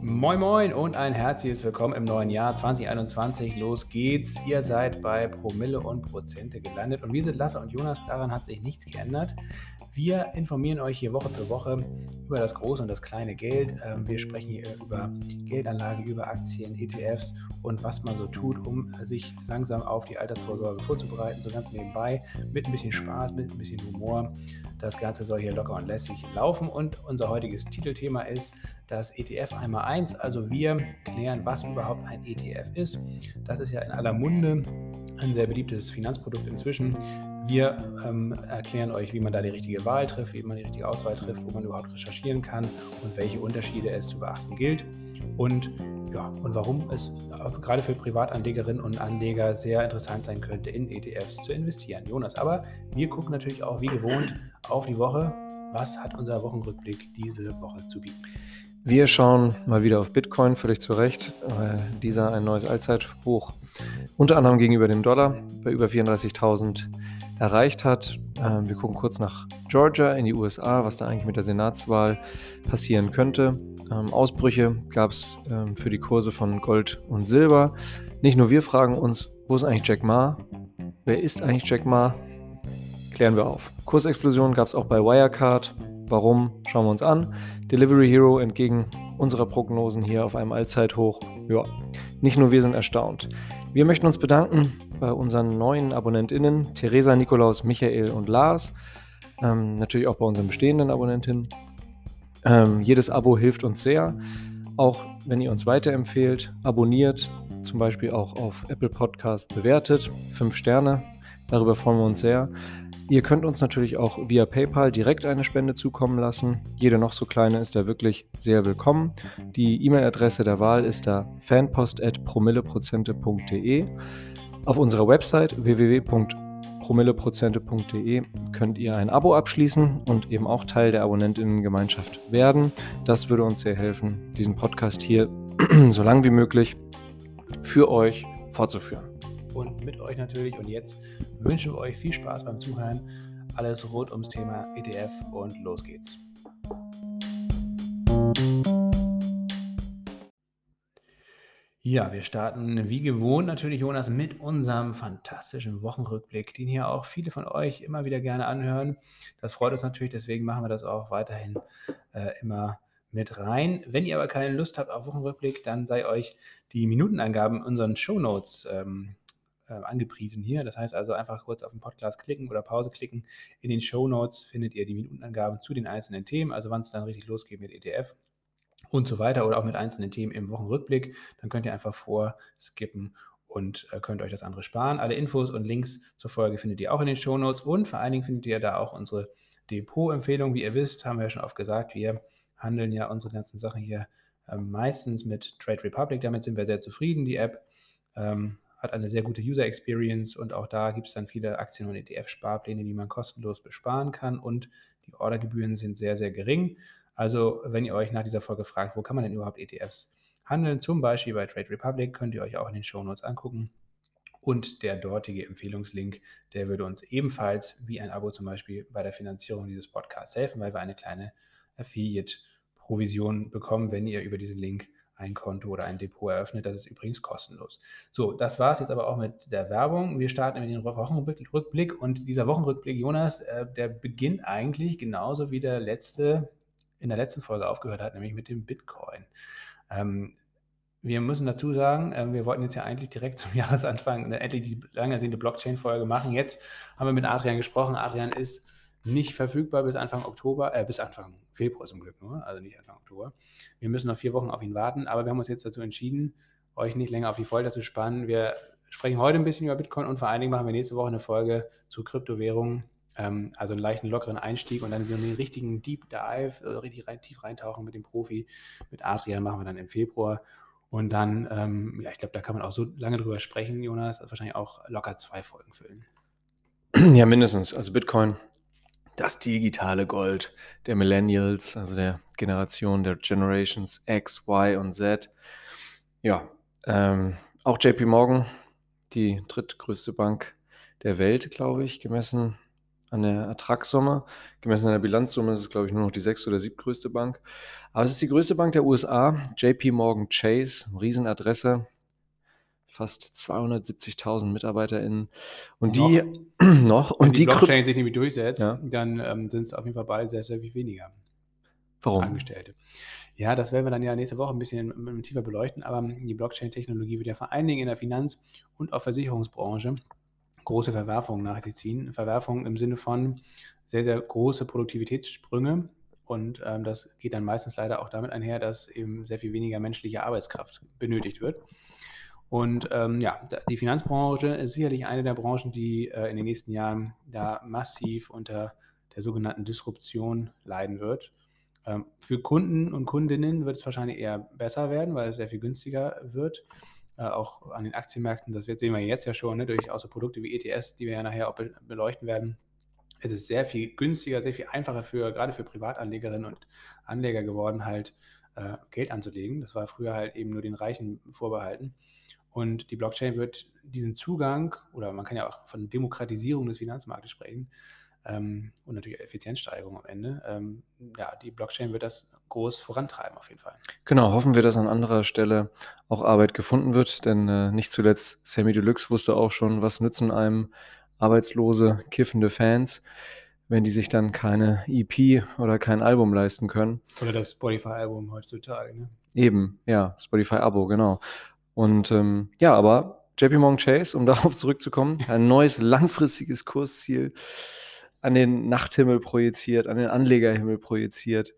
Moin Moin und ein herzliches Willkommen im neuen Jahr 2021. Los geht's. Ihr seid bei Promille und Prozente gelandet und wir sind Lasse und Jonas. Daran hat sich nichts geändert. Wir informieren euch hier Woche für Woche über das große und das kleine Geld. Ähm, wir sprechen hier über Geldanlage, über Aktien, ETFs und was man so tut, um sich langsam auf die Altersvorsorge vorzubereiten. So ganz nebenbei mit ein bisschen Spaß, mit ein bisschen Humor. Das Ganze soll hier locker und lässig laufen und unser heutiges Titelthema ist das ETF einmal eins. Also wir klären, was überhaupt ein ETF ist. Das ist ja in aller Munde ein sehr beliebtes Finanzprodukt inzwischen. Wir ähm, erklären euch, wie man da die richtige Wahl trifft, wie man die richtige Auswahl trifft, wo man überhaupt recherchieren kann und welche Unterschiede es zu beachten gilt. Und ja, und warum es gerade für Privatanlegerinnen und Anleger sehr interessant sein könnte, in ETFs zu investieren. Jonas, aber wir gucken natürlich auch wie gewohnt auf die Woche. Was hat unser Wochenrückblick diese Woche zu bieten? Wir schauen mal wieder auf Bitcoin, völlig zu Recht, weil dieser ein neues Allzeithoch unter anderem gegenüber dem Dollar bei über 34.000 erreicht hat. Ähm, wir gucken kurz nach Georgia in die USA, was da eigentlich mit der Senatswahl passieren könnte. Ähm, Ausbrüche gab es ähm, für die Kurse von Gold und Silber. Nicht nur wir fragen uns, wo ist eigentlich Jack Ma? Wer ist eigentlich Jack Ma? Klären wir auf. Kursexplosion gab es auch bei Wirecard. Warum? Schauen wir uns an. Delivery Hero entgegen unserer Prognosen hier auf einem Allzeithoch. Ja, nicht nur wir sind erstaunt. Wir möchten uns bedanken bei unseren neuen AbonnentInnen, Theresa, Nikolaus, Michael und Lars. Ähm, natürlich auch bei unseren bestehenden Abonnentinnen. Ähm, jedes Abo hilft uns sehr. Auch wenn ihr uns weiterempfehlt, abonniert, zum Beispiel auch auf Apple Podcast bewertet. Fünf Sterne, darüber freuen wir uns sehr. Ihr könnt uns natürlich auch via PayPal direkt eine Spende zukommen lassen. Jede noch so kleine ist da wirklich sehr willkommen. Die E-Mail-Adresse der Wahl ist da fanpost.promilleprozente.de. Auf unserer Website www.promilleprozente.de könnt ihr ein Abo abschließen und eben auch Teil der Abonnentinnengemeinschaft werden. Das würde uns sehr helfen, diesen Podcast hier so lang wie möglich für euch fortzuführen. Und mit euch natürlich. Und jetzt wünschen wir euch viel Spaß beim Zuhören. Alles rund ums Thema ETF und los geht's. Ja, wir starten wie gewohnt natürlich, Jonas, mit unserem fantastischen Wochenrückblick, den hier auch viele von euch immer wieder gerne anhören. Das freut uns natürlich, deswegen machen wir das auch weiterhin äh, immer mit rein. Wenn ihr aber keine Lust habt auf Wochenrückblick, dann sei euch die Minutenangaben in unseren Shownotes ähm, äh, angepriesen hier. Das heißt also einfach kurz auf den Podcast klicken oder Pause klicken. In den Shownotes findet ihr die Minutenangaben zu den einzelnen Themen, also wann es dann richtig losgeht mit ETF und so weiter oder auch mit einzelnen Themen im Wochenrückblick. Dann könnt ihr einfach vorskippen und äh, könnt euch das andere sparen. Alle Infos und Links zur Folge findet ihr auch in den Show Notes und vor allen Dingen findet ihr da auch unsere Depot-Empfehlung. Wie ihr wisst, haben wir ja schon oft gesagt, wir handeln ja unsere ganzen Sachen hier äh, meistens mit Trade Republic. Damit sind wir sehr zufrieden. Die App ähm, hat eine sehr gute User Experience und auch da gibt es dann viele Aktien- und ETF-Sparpläne, die man kostenlos besparen kann und die Ordergebühren sind sehr, sehr gering. Also, wenn ihr euch nach dieser Folge fragt, wo kann man denn überhaupt ETFs handeln, zum Beispiel bei Trade Republic, könnt ihr euch auch in den Show Notes angucken. Und der dortige Empfehlungslink, der würde uns ebenfalls wie ein Abo zum Beispiel bei der Finanzierung dieses Podcasts helfen, weil wir eine kleine Affiliate-Provision bekommen, wenn ihr über diesen Link ein Konto oder ein Depot eröffnet. Das ist übrigens kostenlos. So, das war es jetzt aber auch mit der Werbung. Wir starten mit dem Wochenrückblick und dieser Wochenrückblick, Jonas, äh, der beginnt eigentlich genauso wie der letzte in der letzten Folge aufgehört hat, nämlich mit dem Bitcoin. Ähm, wir müssen dazu sagen, äh, wir wollten jetzt ja eigentlich direkt zum Jahresanfang eine, endlich die lang ersehnte Blockchain-Folge machen. Jetzt haben wir mit Adrian gesprochen. Adrian ist nicht verfügbar bis Anfang Oktober, äh, bis Anfang Februar zum Glück nur, also nicht Anfang Oktober. Wir müssen noch vier Wochen auf ihn warten, aber wir haben uns jetzt dazu entschieden, euch nicht länger auf die Folter zu spannen. Wir sprechen heute ein bisschen über Bitcoin und vor allen Dingen machen wir nächste Woche eine Folge zu Kryptowährungen ähm, also einen leichten, lockeren Einstieg und dann so einen richtigen Deep Dive, also richtig rein, tief reintauchen mit dem Profi, mit Adrian machen wir dann im Februar. Und dann, ähm, ja, ich glaube, da kann man auch so lange drüber sprechen, Jonas, wahrscheinlich auch locker zwei Folgen füllen. Ja, mindestens. Also Bitcoin, das digitale Gold der Millennials, also der Generation der Generations X, Y und Z. Ja, ähm, auch JP Morgan, die drittgrößte Bank der Welt, glaube ich, gemessen an der Ertragssumme. Gemessen an der Bilanzsumme ist es, glaube ich, nur noch die sechste oder siebtgrößte Bank. Aber es ist die größte Bank der USA, JP Morgan Chase, Riesenadresse, fast 270.000 MitarbeiterInnen. Und die noch, und Wenn die, die Blockchain sich nämlich durchsetzt, Ja. dann ähm, sind es auf jeden Fall bald sehr, sehr viel weniger Warum? Angestellte. Ja, das werden wir dann ja nächste Woche ein bisschen ähm, tiefer beleuchten, aber die Blockchain-Technologie wird ja vor allen Dingen in der Finanz- und auch Versicherungsbranche große Verwerfungen nach sich ziehen. Verwerfungen im Sinne von sehr, sehr große Produktivitätssprünge. Und ähm, das geht dann meistens leider auch damit einher, dass eben sehr viel weniger menschliche Arbeitskraft benötigt wird. Und ähm, ja, die Finanzbranche ist sicherlich eine der Branchen, die äh, in den nächsten Jahren da massiv unter der sogenannten Disruption leiden wird. Ähm, für Kunden und Kundinnen wird es wahrscheinlich eher besser werden, weil es sehr viel günstiger wird. Äh, auch an den Aktienmärkten, das sehen wir jetzt ja schon, ne, durch außer Produkte wie ETS, die wir ja nachher auch be beleuchten werden. Es ist sehr viel günstiger, sehr viel einfacher für gerade für Privatanlegerinnen und Anleger geworden, halt äh, Geld anzulegen. Das war früher halt eben nur den Reichen vorbehalten. Und die Blockchain wird diesen Zugang, oder man kann ja auch von Demokratisierung des Finanzmarktes sprechen, ähm, und natürlich Effizienzsteigerung am Ende. Ähm, ja, die Blockchain wird das groß vorantreiben auf jeden Fall. Genau, hoffen wir, dass an anderer Stelle auch Arbeit gefunden wird, denn äh, nicht zuletzt Sammy Deluxe wusste auch schon, was nützen einem arbeitslose, kiffende Fans, wenn die sich dann keine EP oder kein Album leisten können. Oder das Spotify-Album heutzutage. Ne? Eben, ja, Spotify-Abo, genau. Und ähm, ja, aber JP Morgan Chase, um darauf zurückzukommen, ein neues langfristiges Kursziel an den Nachthimmel projiziert, an den Anlegerhimmel projiziert.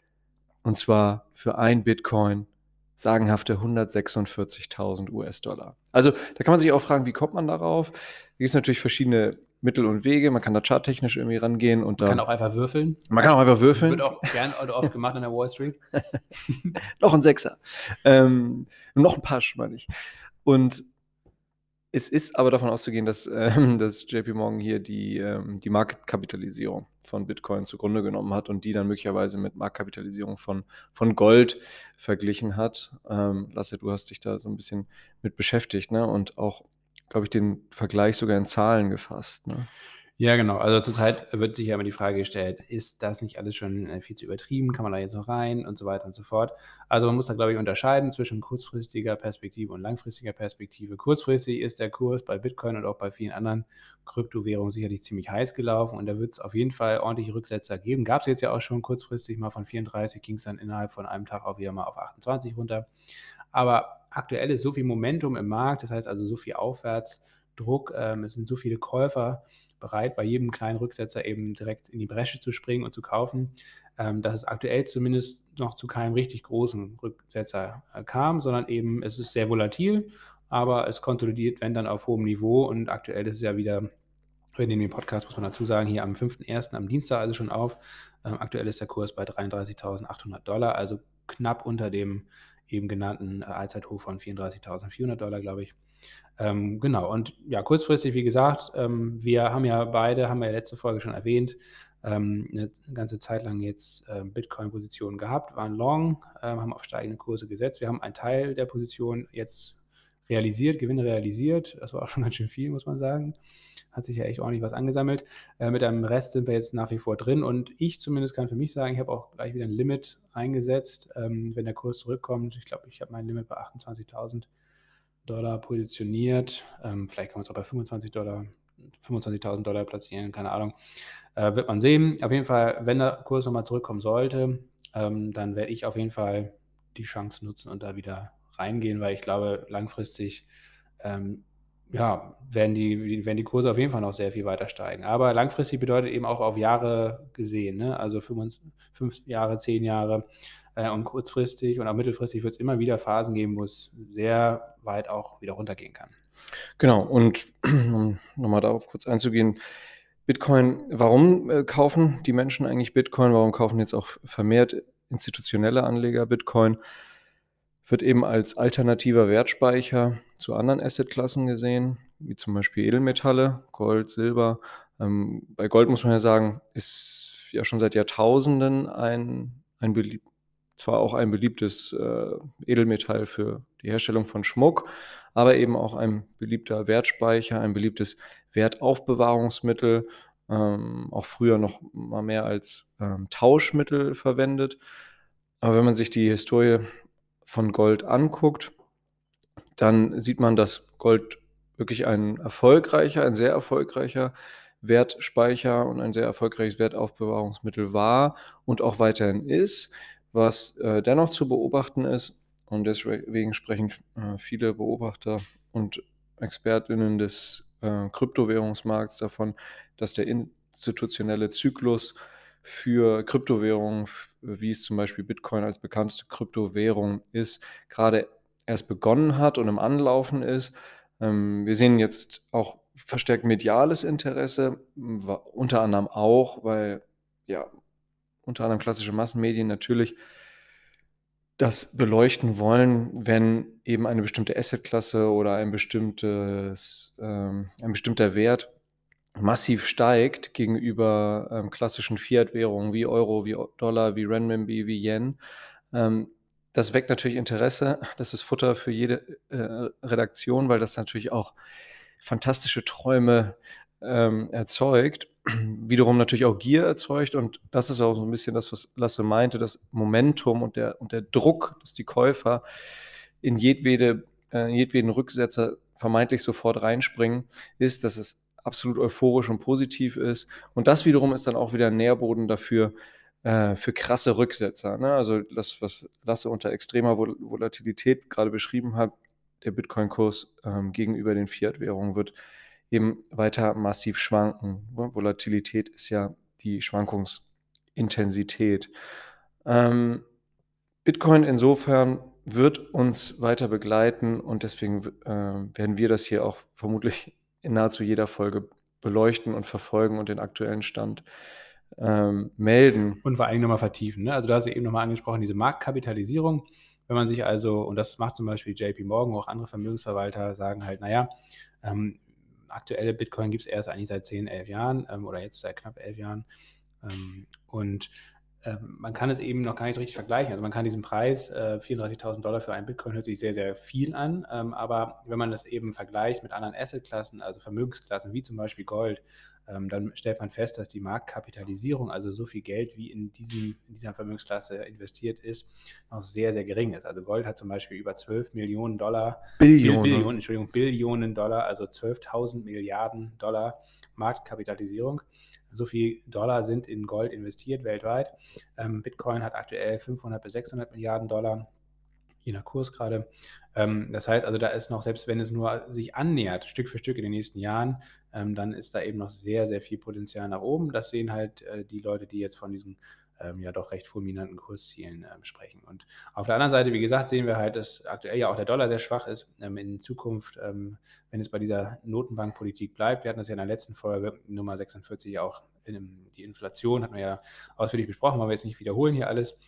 Und zwar für ein Bitcoin sagenhafte 146.000 US-Dollar. Also da kann man sich auch fragen, wie kommt man darauf? Da gibt es natürlich verschiedene Mittel und Wege. Man kann da charttechnisch irgendwie rangehen und Man da, kann auch einfach würfeln. man kann auch einfach würfeln. Wird auch gern oder oft gemacht an der Wall Street. noch ein Sechser. Ähm, noch ein Pasch, meine ich. Und es ist aber davon auszugehen, dass, ähm, dass JP Morgan hier die, ähm, die Marktkapitalisierung von Bitcoin zugrunde genommen hat und die dann möglicherweise mit Marktkapitalisierung von, von Gold verglichen hat. Ähm, Lasse, du hast dich da so ein bisschen mit beschäftigt ne? und auch, glaube ich, den Vergleich sogar in Zahlen gefasst. Ne? Ja, genau. Also zurzeit wird sich ja immer die Frage gestellt, ist das nicht alles schon äh, viel zu übertrieben? Kann man da jetzt noch rein und so weiter und so fort? Also man muss da, glaube ich, unterscheiden zwischen kurzfristiger Perspektive und langfristiger Perspektive. Kurzfristig ist der Kurs bei Bitcoin und auch bei vielen anderen Kryptowährungen sicherlich ziemlich heiß gelaufen und da wird es auf jeden Fall ordentliche Rücksetzer geben. Gab es jetzt ja auch schon kurzfristig mal von 34, ging es dann innerhalb von einem Tag auch wieder mal auf 28 runter. Aber aktuell ist so viel Momentum im Markt, das heißt also so viel Aufwärtsdruck, ähm, es sind so viele Käufer bereit, bei jedem kleinen Rücksetzer eben direkt in die Bresche zu springen und zu kaufen, ähm, dass es aktuell zumindest noch zu keinem richtig großen Rücksetzer äh, kam, sondern eben es ist sehr volatil, aber es konsolidiert, wenn dann auf hohem Niveau und aktuell ist es ja wieder, wir nehmen den Podcast, muss man dazu sagen, hier am 5.1. am Dienstag also schon auf. Ähm, aktuell ist der Kurs bei 33.800 Dollar, also knapp unter dem eben genannten äh, Allzeithoch von 34.400 Dollar, glaube ich. Ähm, genau, und ja, kurzfristig, wie gesagt, ähm, wir haben ja beide, haben wir ja letzte Folge schon erwähnt, ähm, eine ganze Zeit lang jetzt ähm, Bitcoin-Positionen gehabt, waren long, ähm, haben auf steigende Kurse gesetzt. Wir haben einen Teil der Position jetzt realisiert, Gewinne realisiert. Das war auch schon ganz schön viel, muss man sagen. Hat sich ja echt ordentlich was angesammelt. Äh, mit einem Rest sind wir jetzt nach wie vor drin und ich zumindest kann für mich sagen, ich habe auch gleich wieder ein Limit reingesetzt, ähm, wenn der Kurs zurückkommt. Ich glaube, ich habe mein Limit bei 28.000 Dollar positioniert. Ähm, vielleicht kann man es auch bei 25 Dollar, 25.000 Dollar platzieren, keine Ahnung. Äh, wird man sehen. Auf jeden Fall, wenn der Kurs nochmal zurückkommen sollte, ähm, dann werde ich auf jeden Fall die Chance nutzen und da wieder reingehen, weil ich glaube, langfristig ähm, ja, werden die, werden die Kurse auf jeden Fall noch sehr viel weiter steigen. Aber langfristig bedeutet eben auch auf Jahre gesehen, ne? also fünf, fünf Jahre, zehn Jahre. Äh, und kurzfristig und auch mittelfristig wird es immer wieder Phasen geben, wo es sehr weit auch wieder runtergehen kann. Genau, und um nochmal darauf kurz einzugehen, Bitcoin, warum äh, kaufen die Menschen eigentlich Bitcoin? Warum kaufen jetzt auch vermehrt institutionelle Anleger Bitcoin? Wird eben als alternativer Wertspeicher zu anderen Assetklassen gesehen, wie zum Beispiel Edelmetalle, Gold, Silber. Ähm, bei Gold muss man ja sagen, ist ja schon seit Jahrtausenden ein, ein belieb zwar auch ein beliebtes äh, Edelmetall für die Herstellung von Schmuck, aber eben auch ein beliebter Wertspeicher, ein beliebtes Wertaufbewahrungsmittel ähm, auch früher noch mal mehr als ähm, Tauschmittel verwendet. Aber wenn man sich die Historie von Gold anguckt, dann sieht man, dass Gold wirklich ein erfolgreicher, ein sehr erfolgreicher Wertspeicher und ein sehr erfolgreiches Wertaufbewahrungsmittel war und auch weiterhin ist. Was äh, dennoch zu beobachten ist, und deswegen sprechen äh, viele Beobachter und Expertinnen des äh, Kryptowährungsmarkts davon, dass der institutionelle Zyklus für Kryptowährungen, wie es zum Beispiel Bitcoin als bekannteste Kryptowährung ist, gerade erst begonnen hat und im Anlaufen ist. Ähm, wir sehen jetzt auch verstärkt mediales Interesse, unter anderem auch, weil ja, unter anderem klassische Massenmedien natürlich das beleuchten wollen, wenn eben eine bestimmte Assetklasse oder ein bestimmtes, ähm, ein bestimmter Wert massiv steigt gegenüber ähm, klassischen Fiat-Währungen wie Euro, wie Dollar, wie Renminbi, wie Yen. Ähm, das weckt natürlich Interesse. Das ist Futter für jede äh, Redaktion, weil das natürlich auch fantastische Träume ähm, erzeugt. Wiederum natürlich auch Gier erzeugt. Und das ist auch so ein bisschen das, was Lasse meinte, das Momentum und der, und der Druck, dass die Käufer in jedwede, äh, jedweden Rücksetzer vermeintlich sofort reinspringen, ist, dass es absolut euphorisch und positiv ist. Und das wiederum ist dann auch wieder ein Nährboden dafür, äh, für krasse Rücksetzer. Ne? Also das, was Lasse unter extremer Vol Volatilität gerade beschrieben hat, der Bitcoin-Kurs ähm, gegenüber den Fiat-Währungen wird eben weiter massiv schwanken. Volatilität ist ja die Schwankungsintensität. Ähm, Bitcoin insofern wird uns weiter begleiten und deswegen äh, werden wir das hier auch vermutlich in nahezu jeder Folge beleuchten und verfolgen und den aktuellen Stand ähm, melden. Und vor allem nochmal vertiefen. Ne? Also du hast ja eben nochmal angesprochen, diese Marktkapitalisierung. Wenn man sich also, und das macht zum Beispiel JP Morgan, auch andere Vermögensverwalter sagen halt, naja, ähm, aktuelle Bitcoin gibt es erst eigentlich seit 10, 11 Jahren ähm, oder jetzt seit knapp 11 Jahren. Ähm, und man kann es eben noch gar nicht so richtig vergleichen. Also man kann diesen Preis, äh, 34.000 Dollar für einen Bitcoin, hört sich sehr, sehr viel an. Ähm, aber wenn man das eben vergleicht mit anderen Assetklassen, also Vermögensklassen wie zum Beispiel Gold, ähm, dann stellt man fest, dass die Marktkapitalisierung, also so viel Geld, wie in, diesem, in dieser Vermögensklasse investiert ist, noch sehr, sehr gering ist. Also Gold hat zum Beispiel über 12 Millionen Dollar, Billionen, Billionen Entschuldigung, Billionen Dollar, also 12.000 Milliarden Dollar Marktkapitalisierung. So viel Dollar sind in Gold investiert weltweit. Ähm, Bitcoin hat aktuell 500 bis 600 Milliarden Dollar je nach Kurs gerade. Ähm, das heißt also, da ist noch, selbst wenn es nur sich annähert, Stück für Stück in den nächsten Jahren, ähm, dann ist da eben noch sehr, sehr viel Potenzial nach oben. Das sehen halt äh, die Leute, die jetzt von diesen ähm, ja doch recht fulminanten Kurszielen ähm, sprechen. Und auf der anderen Seite, wie gesagt, sehen wir halt, dass aktuell ja auch der Dollar sehr schwach ist. Ähm, in Zukunft, ähm, wenn es bei dieser Notenbankpolitik bleibt, wir hatten das ja in der letzten Folge Nummer 46 auch, in, die Inflation hatten wir ja ausführlich besprochen, wollen wir jetzt nicht wiederholen hier alles.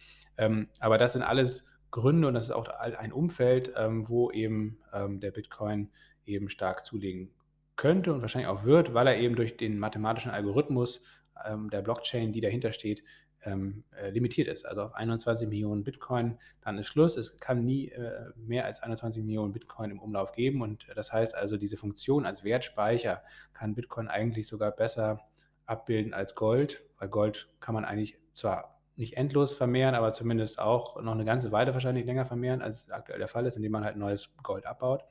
aber das sind alles Gründe und das ist auch ein Umfeld, ähm, wo eben ähm, der Bitcoin eben stark zulegen könnte und wahrscheinlich auch wird, weil er eben durch den mathematischen Algorithmus ähm, der Blockchain, die dahinter steht, ähm, äh, limitiert ist. Also auf 21 Millionen Bitcoin, dann ist Schluss. Es kann nie äh, mehr als 21 Millionen Bitcoin im Umlauf geben und das heißt also, diese Funktion als Wertspeicher kann Bitcoin eigentlich sogar besser abbilden als Gold, weil Gold kann man eigentlich zwar nicht endlos vermehren, aber zumindest auch noch eine ganze Weile wahrscheinlich länger vermehren, als aktuell der Fall ist, indem man halt neues Gold abbaut.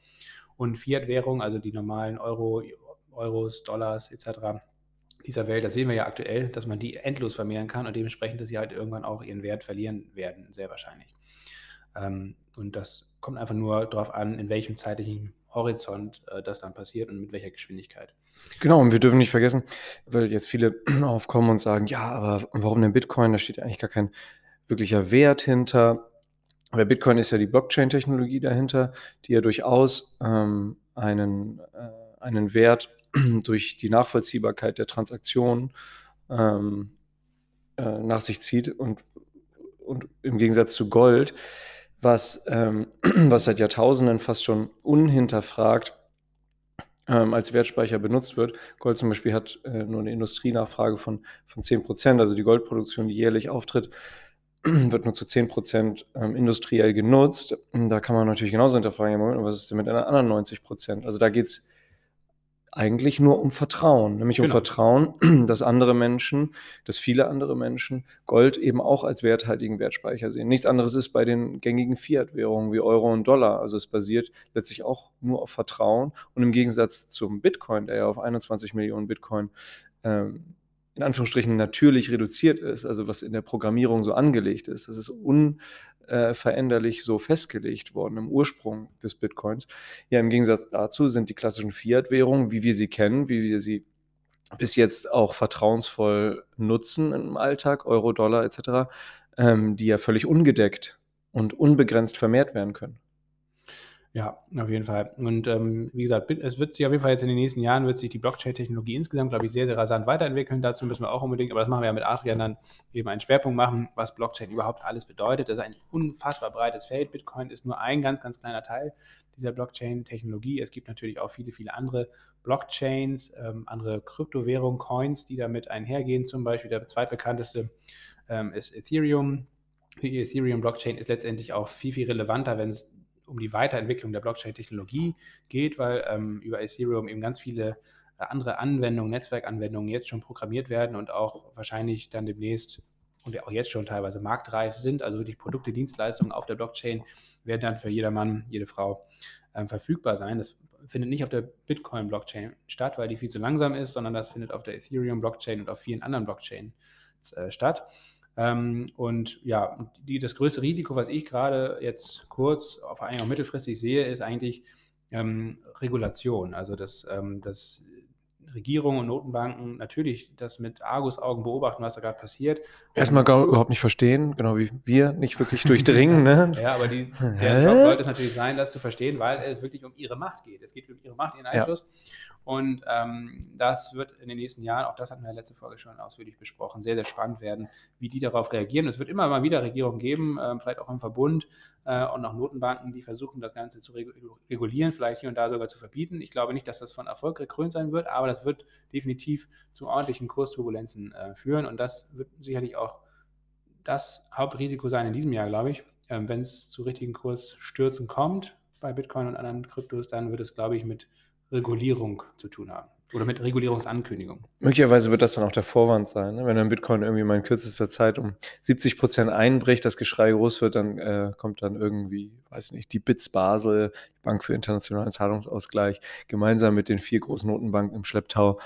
Und Fiat-Währung, also die normalen Euro, Euros, Dollars etc. dieser Welt, da sehen wir ja aktuell, dass man die endlos vermehren kann und dementsprechend, dass sie halt irgendwann auch ihren Wert verlieren werden, sehr wahrscheinlich. Ähm, und das kommt einfach nur darauf an, in welchem zeitlichen Horizont äh, das dann passiert und mit welcher Geschwindigkeit. Genau, und wir dürfen nicht vergessen, weil jetzt viele aufkommen und sagen, ja, aber warum denn Bitcoin? Da steht eigentlich gar kein wirklicher Wert hinter. Aber Bitcoin ist ja die Blockchain-Technologie dahinter, die ja durchaus ähm, einen, äh, einen Wert durch die Nachvollziehbarkeit der Transaktionen ähm, äh, nach sich zieht und, und im Gegensatz zu Gold, was, ähm, was seit Jahrtausenden fast schon unhinterfragt ähm, als Wertspeicher benutzt wird. Gold zum Beispiel hat äh, nur eine Industrienachfrage von, von 10 Prozent, also die Goldproduktion, die jährlich auftritt, wird nur zu 10 Prozent ähm, industriell genutzt. Da kann man natürlich genauso hinterfragen, was ist denn mit den anderen 90 Prozent? Also da geht es eigentlich nur um Vertrauen, nämlich um Genau. Vertrauen, dass andere Menschen, dass viele andere Menschen Gold eben auch als werthaltigen Wertspeicher sehen. Nichts anderes ist bei den gängigen Fiat-Währungen wie Euro und Dollar. Also es basiert letztlich auch nur auf Vertrauen. Und im Gegensatz zum Bitcoin, der ja auf 21 Millionen Bitcoin ähm, in Anführungsstrichen natürlich reduziert ist, also was in der Programmierung so angelegt ist, das ist unveränderlich so festgelegt worden im Ursprung des Bitcoins. Ja, im Gegensatz dazu sind die klassischen Fiat-Währungen, wie wir sie kennen, wie wir sie bis jetzt auch vertrauensvoll nutzen im Alltag, Euro, Dollar etc., ähm, die ja völlig ungedeckt und unbegrenzt vermehrt werden können. Ja, auf jeden Fall. Und ähm, wie gesagt, es wird sich auf jeden Fall jetzt in den nächsten Jahren wird sich die Blockchain-Technologie insgesamt, glaube ich, sehr, sehr rasant weiterentwickeln. Dazu müssen wir auch unbedingt, aber das machen wir ja mit Adrian dann eben einen Schwerpunkt machen, was Blockchain überhaupt alles bedeutet. Das ist ein unfassbar breites Feld. Bitcoin ist nur ein ganz, ganz kleiner Teil dieser Blockchain-Technologie. Es gibt natürlich auch viele, viele andere Blockchains, ähm, andere Kryptowährungen, Coins, die damit einhergehen. Zum Beispiel der zweitbekannteste ähm, ist Ethereum. Die Ethereum-Blockchain ist letztendlich auch viel, viel relevanter, wenn es um die Weiterentwicklung der Blockchain-Technologie geht, weil ähm, über Ethereum eben ganz viele äh, andere Anwendungen, Netzwerkanwendungen jetzt schon programmiert werden und auch wahrscheinlich dann demnächst und auch jetzt schon teilweise marktreif sind. Also wirklich Produkte, Dienstleistungen auf der Blockchain werden dann für jedermann, jede Frau ähm, verfügbar sein. Das findet nicht auf der Bitcoin-Blockchain statt, weil die viel zu langsam ist, sondern das findet auf der Ethereum-Blockchain und auf vielen anderen Blockchains äh, statt. Ähm, und ja, die, das größte Risiko, was ich gerade jetzt kurz, vor allem auch mittelfristig sehe, ist eigentlich ähm, Regulation. Also dass, ähm, dass Regierungen und Notenbanken natürlich das mit Argusaugen beobachten, was da gerade passiert. Erstmal gar, überhaupt nicht verstehen, genau wie wir nicht wirklich durchdringen. Ne? Ja, aber die, der? Job sollte es natürlich sein, das zu verstehen, weil es wirklich um ihre Macht geht. Es geht um ihre Macht, ihren Ja. Und ähm, das wird in den nächsten Jahren, auch das hatten wir in der letzten Folge schon ausführlich besprochen, sehr, sehr spannend werden, wie die darauf reagieren. Es wird immer mal wieder Regierungen geben, ähm, vielleicht auch im Verbund äh, und auch Notenbanken, die versuchen, das Ganze zu regu- regulieren, vielleicht hier und da sogar zu verbieten. Ich glaube nicht, dass das von Erfolg gekrönt sein wird, aber das wird definitiv zu ordentlichen Kursturbulenzen äh, führen. Und das wird sicherlich auch das Hauptrisiko sein in diesem Jahr, glaube ich. Ähm, Wenn es zu richtigen Kursstürzen kommt bei Bitcoin und anderen Kryptos, dann wird es, glaube ich, mit Regulierung zu tun haben. Oder mit Regulierungsankündigung. Möglicherweise wird das dann auch der Vorwand sein. Ne? Wenn dann Bitcoin irgendwie mal in kürzester Zeit um 70 Prozent einbricht, das Geschrei groß wird, dann äh, kommt dann irgendwie, weiß nicht, die BITS Basel, die Bank für internationalen Zahlungsausgleich, gemeinsam mit den vier großen Notenbanken im Schlepptau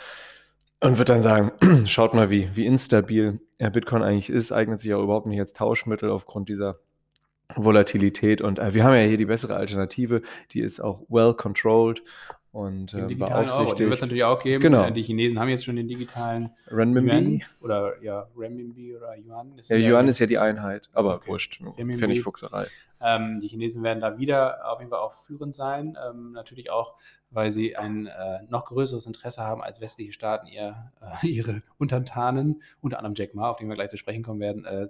und wird dann sagen, schaut mal, wie, wie instabil Bitcoin eigentlich ist, eignet sich auch überhaupt nicht als Tauschmittel aufgrund dieser Volatilität. Und äh, wir haben ja hier die bessere Alternative, die ist auch well controlled und Den äh, digitalen Euro, den wird es natürlich auch geben. Genau. Äh, Die Chinesen haben jetzt schon den digitalen Renminbi. Oder ja, Renminbi oder Yuan. Ja, Yuan ist ja die Einheit, aber Okay. wurscht. Pfennigfuchserei. Ähm, die Chinesen werden da wieder auf jeden Fall auch führend sein. Ähm, natürlich auch, weil sie ein äh, noch größeres Interesse haben als westliche Staaten, ihr, äh, ihre Untertanen, unter anderem Jack Ma, auf den wir gleich zu sprechen kommen werden, äh,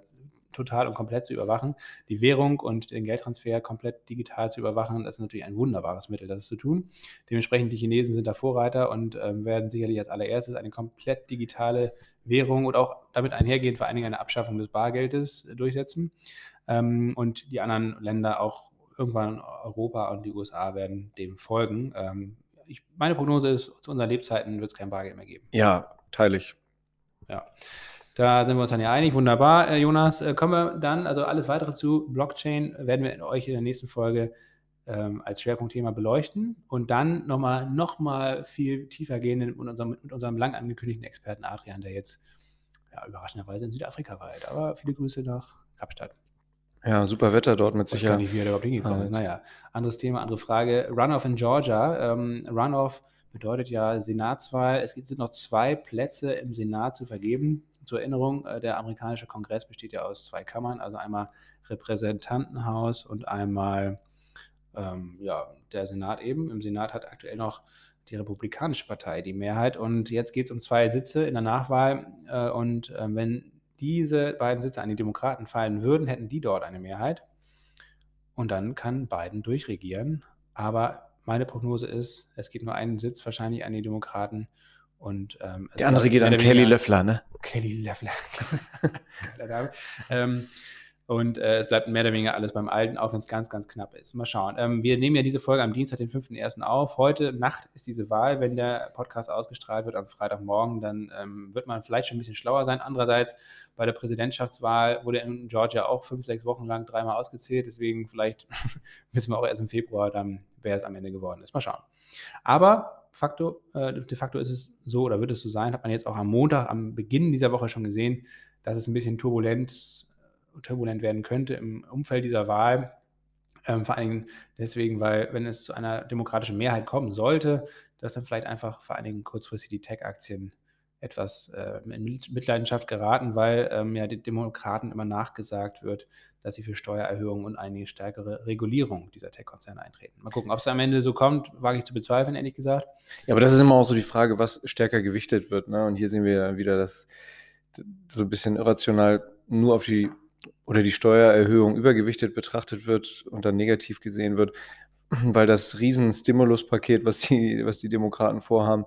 total und komplett zu überwachen. Die Währung und den Geldtransfer komplett digital zu überwachen, das ist natürlich ein wunderbares Mittel, das zu tun. Dementsprechend die Chinesen sind da Vorreiter und ähm, werden sicherlich als allererstes eine komplett digitale Währung und auch damit einhergehend vor allen Dingen eine Abschaffung des Bargeldes äh, durchsetzen. Ähm, und die anderen Länder, auch irgendwann Europa und die USA, werden dem folgen. Ähm, ich, meine Prognose ist, zu unseren Lebzeiten wird es kein Bargeld mehr geben. Ja, teile ich. Ja. Da sind wir uns dann ja einig. Wunderbar, äh, Jonas. Äh, kommen wir dann, also alles weitere zu Blockchain werden wir euch in der nächsten Folge ähm, als Schwerpunktthema beleuchten und dann nochmal noch mal viel tiefer gehen mit unserem, mit unserem lang angekündigten Experten Adrian, der jetzt ja, überraschenderweise in Südafrika war. halt. Aber viele Grüße nach Kapstadt. Ja, super Wetter dort mit Ich weiß gar Sicherheit. nicht, wie er überhaupt hingekommen ist. Halt. Naja, anderes Thema, andere Frage. Runoff in Georgia. Ähm, Runoff bedeutet ja Senatswahl. Es sind noch zwei Plätze im Senat zu vergeben. Zur Erinnerung, äh, der amerikanische Kongress besteht ja aus zwei Kammern, also einmal Repräsentantenhaus und einmal ähm, ja, der Senat eben. Im Senat hat aktuell noch die Republikanische Partei die Mehrheit und jetzt geht es um zwei Sitze in der Nachwahl äh, und ähm, wenn diese beiden Sitze an die Demokraten fallen würden, hätten die dort eine Mehrheit und dann kann Biden durchregieren. Aber meine Prognose ist, es geht nur einen Sitz wahrscheinlich an die Demokraten und ähm, Der andere geht an Kelly Löffler, ne? Kelly Name. ähm, Und äh, es bleibt mehr oder weniger alles beim Alten, auch wenn es ganz, ganz knapp ist. Mal schauen. Ähm, wir nehmen ja diese Folge am Dienstag, den 5.1. auf. Heute Nacht ist diese Wahl. Wenn der Podcast ausgestrahlt wird am Freitagmorgen, dann ähm, wird man vielleicht schon ein bisschen schlauer sein. Andererseits, bei der Präsidentschaftswahl wurde in Georgia auch fünf, sechs Wochen lang dreimal ausgezählt. Deswegen vielleicht wissen wir auch erst im Februar dann, wer es am Ende geworden ist. Mal schauen. Aber facto, äh, de facto ist es so oder wird es so sein, hat man jetzt auch am Montag, am Beginn dieser Woche schon gesehen, dass es ein bisschen turbulent turbulent werden könnte im Umfeld dieser Wahl. Ähm, vor allen Dingen deswegen, weil wenn es zu einer demokratischen Mehrheit kommen sollte, dass dann vielleicht einfach vor allen Dingen kurzfristig die Tech-Aktien etwas äh, in Mitleidenschaft geraten, weil ähm, ja den Demokraten immer nachgesagt wird, dass sie für Steuererhöhungen und eine stärkere Regulierung dieser Tech-Konzerne eintreten. Mal gucken, ob es am Ende so kommt, wage ich zu bezweifeln, ehrlich gesagt. Ja, aber das ist immer auch so die Frage, was stärker gewichtet wird. Ne? Und hier sehen wir wieder, dass so ein bisschen irrational nur auf die oder die Steuererhöhung übergewichtet betrachtet wird und dann negativ gesehen wird, weil das Riesen-Stimuluspaket, was die, was die Demokraten vorhaben,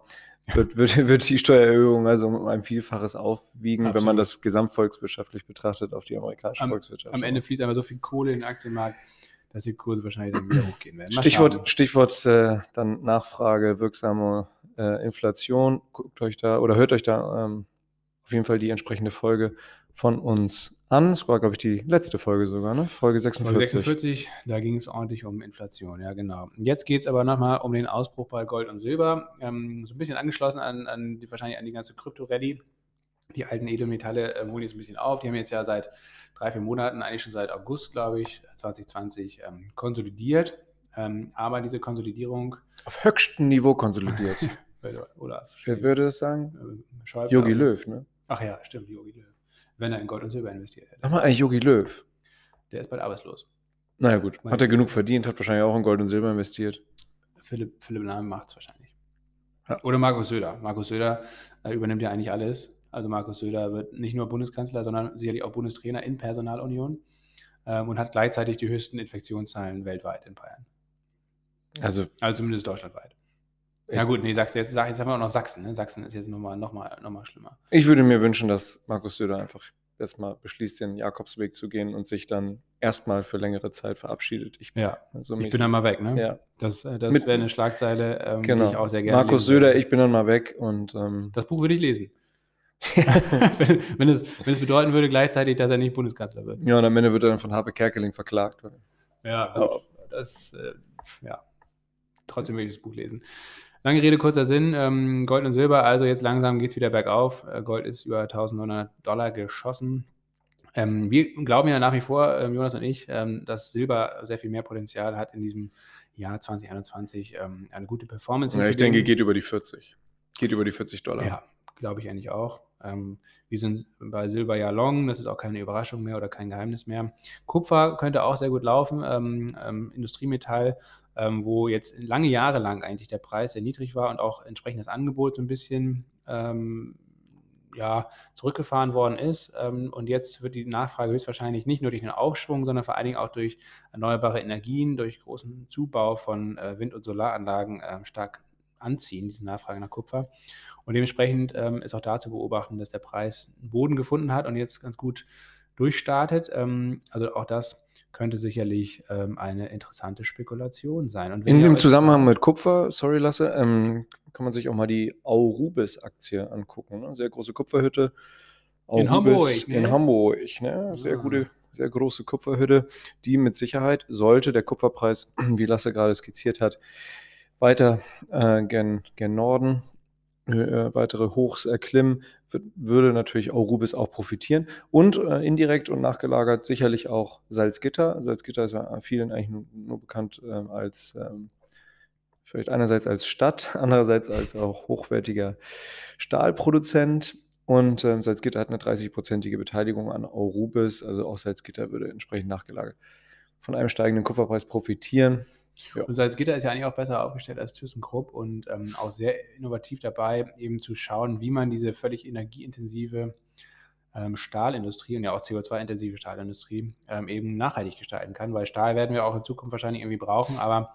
wird, wird, wird die Steuererhöhung also um ein Vielfaches aufwiegen, Absolut. wenn man das gesamtvolkswirtschaftlich betrachtet auf die amerikanische am, Volkswirtschaft. Am Ende fließt einfach so viel Kohle in den Aktienmarkt, dass die Kurse wahrscheinlich dann wieder hochgehen werden. Stichwort, Stichwort äh, dann Nachfrage, wirksame äh, Inflation. Guckt euch da oder hört euch da ähm, auf jeden Fall die entsprechende Folge von uns an. Es war, glaube ich, die letzte Folge sogar, ne? Folge 46. Folge 46, da ging es ordentlich um Inflation, ja, genau. Jetzt geht es aber nochmal um den Ausbruch bei Gold und Silber. Ähm, so ein bisschen angeschlossen an, an die, wahrscheinlich an die ganze Krypto-Rallye. Die alten Edelmetalle äh, holen jetzt ein bisschen auf. Die haben jetzt ja seit drei, vier Monaten, eigentlich schon seit August, glaube ich, 2020, ähm, konsolidiert. Ähm, aber diese Konsolidierung. Auf höchstem Niveau konsolidiert. Olaf. Wer würde das sagen? Yogi Löw, ne? Ach ja, stimmt, Yogi Löw wenn er in Gold und Silber investiert hätte. Sag mal, eigentlich Yogi Löw. Der ist bald arbeitslos. Naja, gut. Hat er genug verdient, hat wahrscheinlich auch in Gold und Silber investiert. Philipp, Philipp Lahm macht es wahrscheinlich. Ja. Oder Markus Söder. Markus Söder äh, übernimmt ja eigentlich alles. Also Markus Söder wird nicht nur Bundeskanzler, sondern sicherlich auch Bundestrainer in Personalunion ähm, und hat gleichzeitig die höchsten Infektionszahlen weltweit in Bayern. Also, also zumindest deutschlandweit. Ja gut, nee, sagst du jetzt, sag, jetzt haben wir auch noch Sachsen. Ne? Sachsen ist jetzt nochmal noch mal, noch mal schlimmer. Ich würde mir wünschen, dass Markus Söder einfach erstmal beschließt, den Jakobsweg zu gehen und sich dann erstmal für längere Zeit verabschiedet. Ich, ja, so ich bin dann mal weg, ne? Ja. Das, äh, das wäre eine Schlagzeile, ähm, genau. die ich auch sehr gerne Markus Söder, ich bin dann mal weg und ähm, Das Buch würde ich lesen. wenn, wenn, es, wenn es bedeuten würde gleichzeitig, dass er nicht Bundeskanzler wird. Ja, und am Ende wird er dann von Harpe Kerkeling verklagt. Ja, gut. Oh. Das, äh, ja. Trotzdem würde ich das Buch lesen. Lange Rede, kurzer Sinn. Ähm, Gold und Silber, also jetzt langsam geht es wieder bergauf. Äh, Gold ist über 1900 Dollar geschossen. Ähm, wir glauben ja nach wie vor, ähm, Jonas und ich, ähm, dass Silber sehr viel mehr Potenzial hat in diesem Jahr 2021, ähm, eine gute Performance. Ja, ich denke, geht über die 40. Geht über die 40 Dollar. Ja, glaube ich eigentlich auch. Ähm, wir sind bei Silber ja long, das ist auch keine Überraschung mehr oder kein Geheimnis mehr. Kupfer könnte auch sehr gut laufen. Industriemetall ähm, wo jetzt lange Jahre lang eigentlich der Preis sehr niedrig war und auch entsprechend das Angebot so ein bisschen ähm, ja, zurückgefahren worden ist. Ähm, und jetzt wird die Nachfrage höchstwahrscheinlich nicht nur durch den Aufschwung, sondern vor allen Dingen auch durch erneuerbare Energien, durch großen Zubau von äh, Wind- und Solaranlagen stark anziehen, diese Nachfrage nach Kupfer. Und dementsprechend ähm, ist auch da zu beobachten, dass der Preis einen Boden gefunden hat und jetzt ganz gut durchstartet. Ähm, also auch das könnte sicherlich ähm, eine interessante Spekulation sein. Und In dem Zusammenhang mit Kupfer, sorry Lasse, ähm, kann man sich auch mal die Aurubis-Aktie angucken. Ne? Sehr große Kupferhütte. Aurubis in Hamburg. Ne? In Hamburg, ne? Sehr ja. gute, sehr große Kupferhütte, die mit Sicherheit sollte der Kupferpreis, wie Lasse gerade skizziert hat, weiter äh, gen, gen Norden äh, weitere Hochs erklimmen, würde natürlich Aurubis auch profitieren. Und äh, indirekt und nachgelagert sicherlich auch Salzgitter. Salzgitter ist ja vielen eigentlich nur, nur bekannt äh, als ähm, vielleicht einerseits als Stadt, andererseits als auch hochwertiger Stahlproduzent. Und ähm, Salzgitter hat eine 30-prozentige Beteiligung an Aurubis, also auch Salzgitter würde entsprechend nachgelagert von einem steigenden Kupferpreis profitieren. Ja. Und Salzgitter ist ja eigentlich auch besser aufgestellt als ThyssenKrupp und ähm, auch sehr innovativ dabei, eben zu schauen, wie man diese völlig energieintensive ähm, Stahlindustrie und ja auch CO2-intensive Stahlindustrie ähm, eben nachhaltig gestalten kann, weil Stahl werden wir auch in Zukunft wahrscheinlich irgendwie brauchen, aber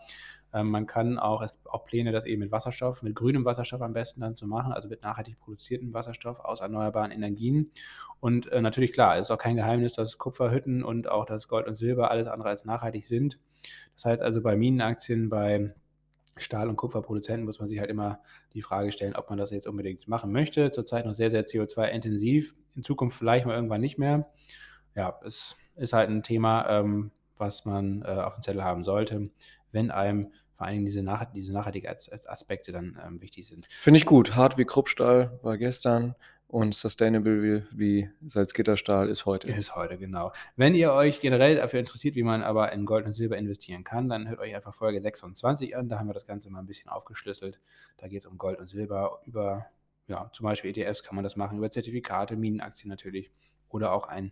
Ähm, man kann auch, es gibt auch Pläne, das eben mit Wasserstoff, mit grünem Wasserstoff am besten dann zu machen, also mit nachhaltig produziertem Wasserstoff aus erneuerbaren Energien. Und äh, natürlich, klar, es ist auch kein Geheimnis, dass Kupferhütten und auch das Gold und Silber alles andere als nachhaltig sind. Das heißt also bei Minenaktien, bei Stahl- und Kupferproduzenten muss man sich halt immer die Frage stellen, ob man das jetzt unbedingt machen möchte. Zurzeit noch sehr, sehr CO2-intensiv, in Zukunft vielleicht mal irgendwann nicht mehr. Ja, es ist halt ein Thema, ähm, was man äh, auf dem Zettel haben sollte, wenn einem vor allem diese, nach, diese nachhaltigen Aspekte dann ähm, wichtig sind. Finde ich gut. Hart wie Kruppstahl war gestern und sustainable wie, Salzgitterstahl ist heute. Ist heute, genau. Wenn ihr euch generell dafür interessiert, wie man aber in Gold und Silber investieren kann, dann hört euch einfach Folge 26 an. Da haben wir das Ganze mal ein bisschen aufgeschlüsselt. Da geht es um Gold und Silber. Über, ja, zum Beispiel ETFs kann man das machen, über Zertifikate, Minenaktien natürlich oder auch einen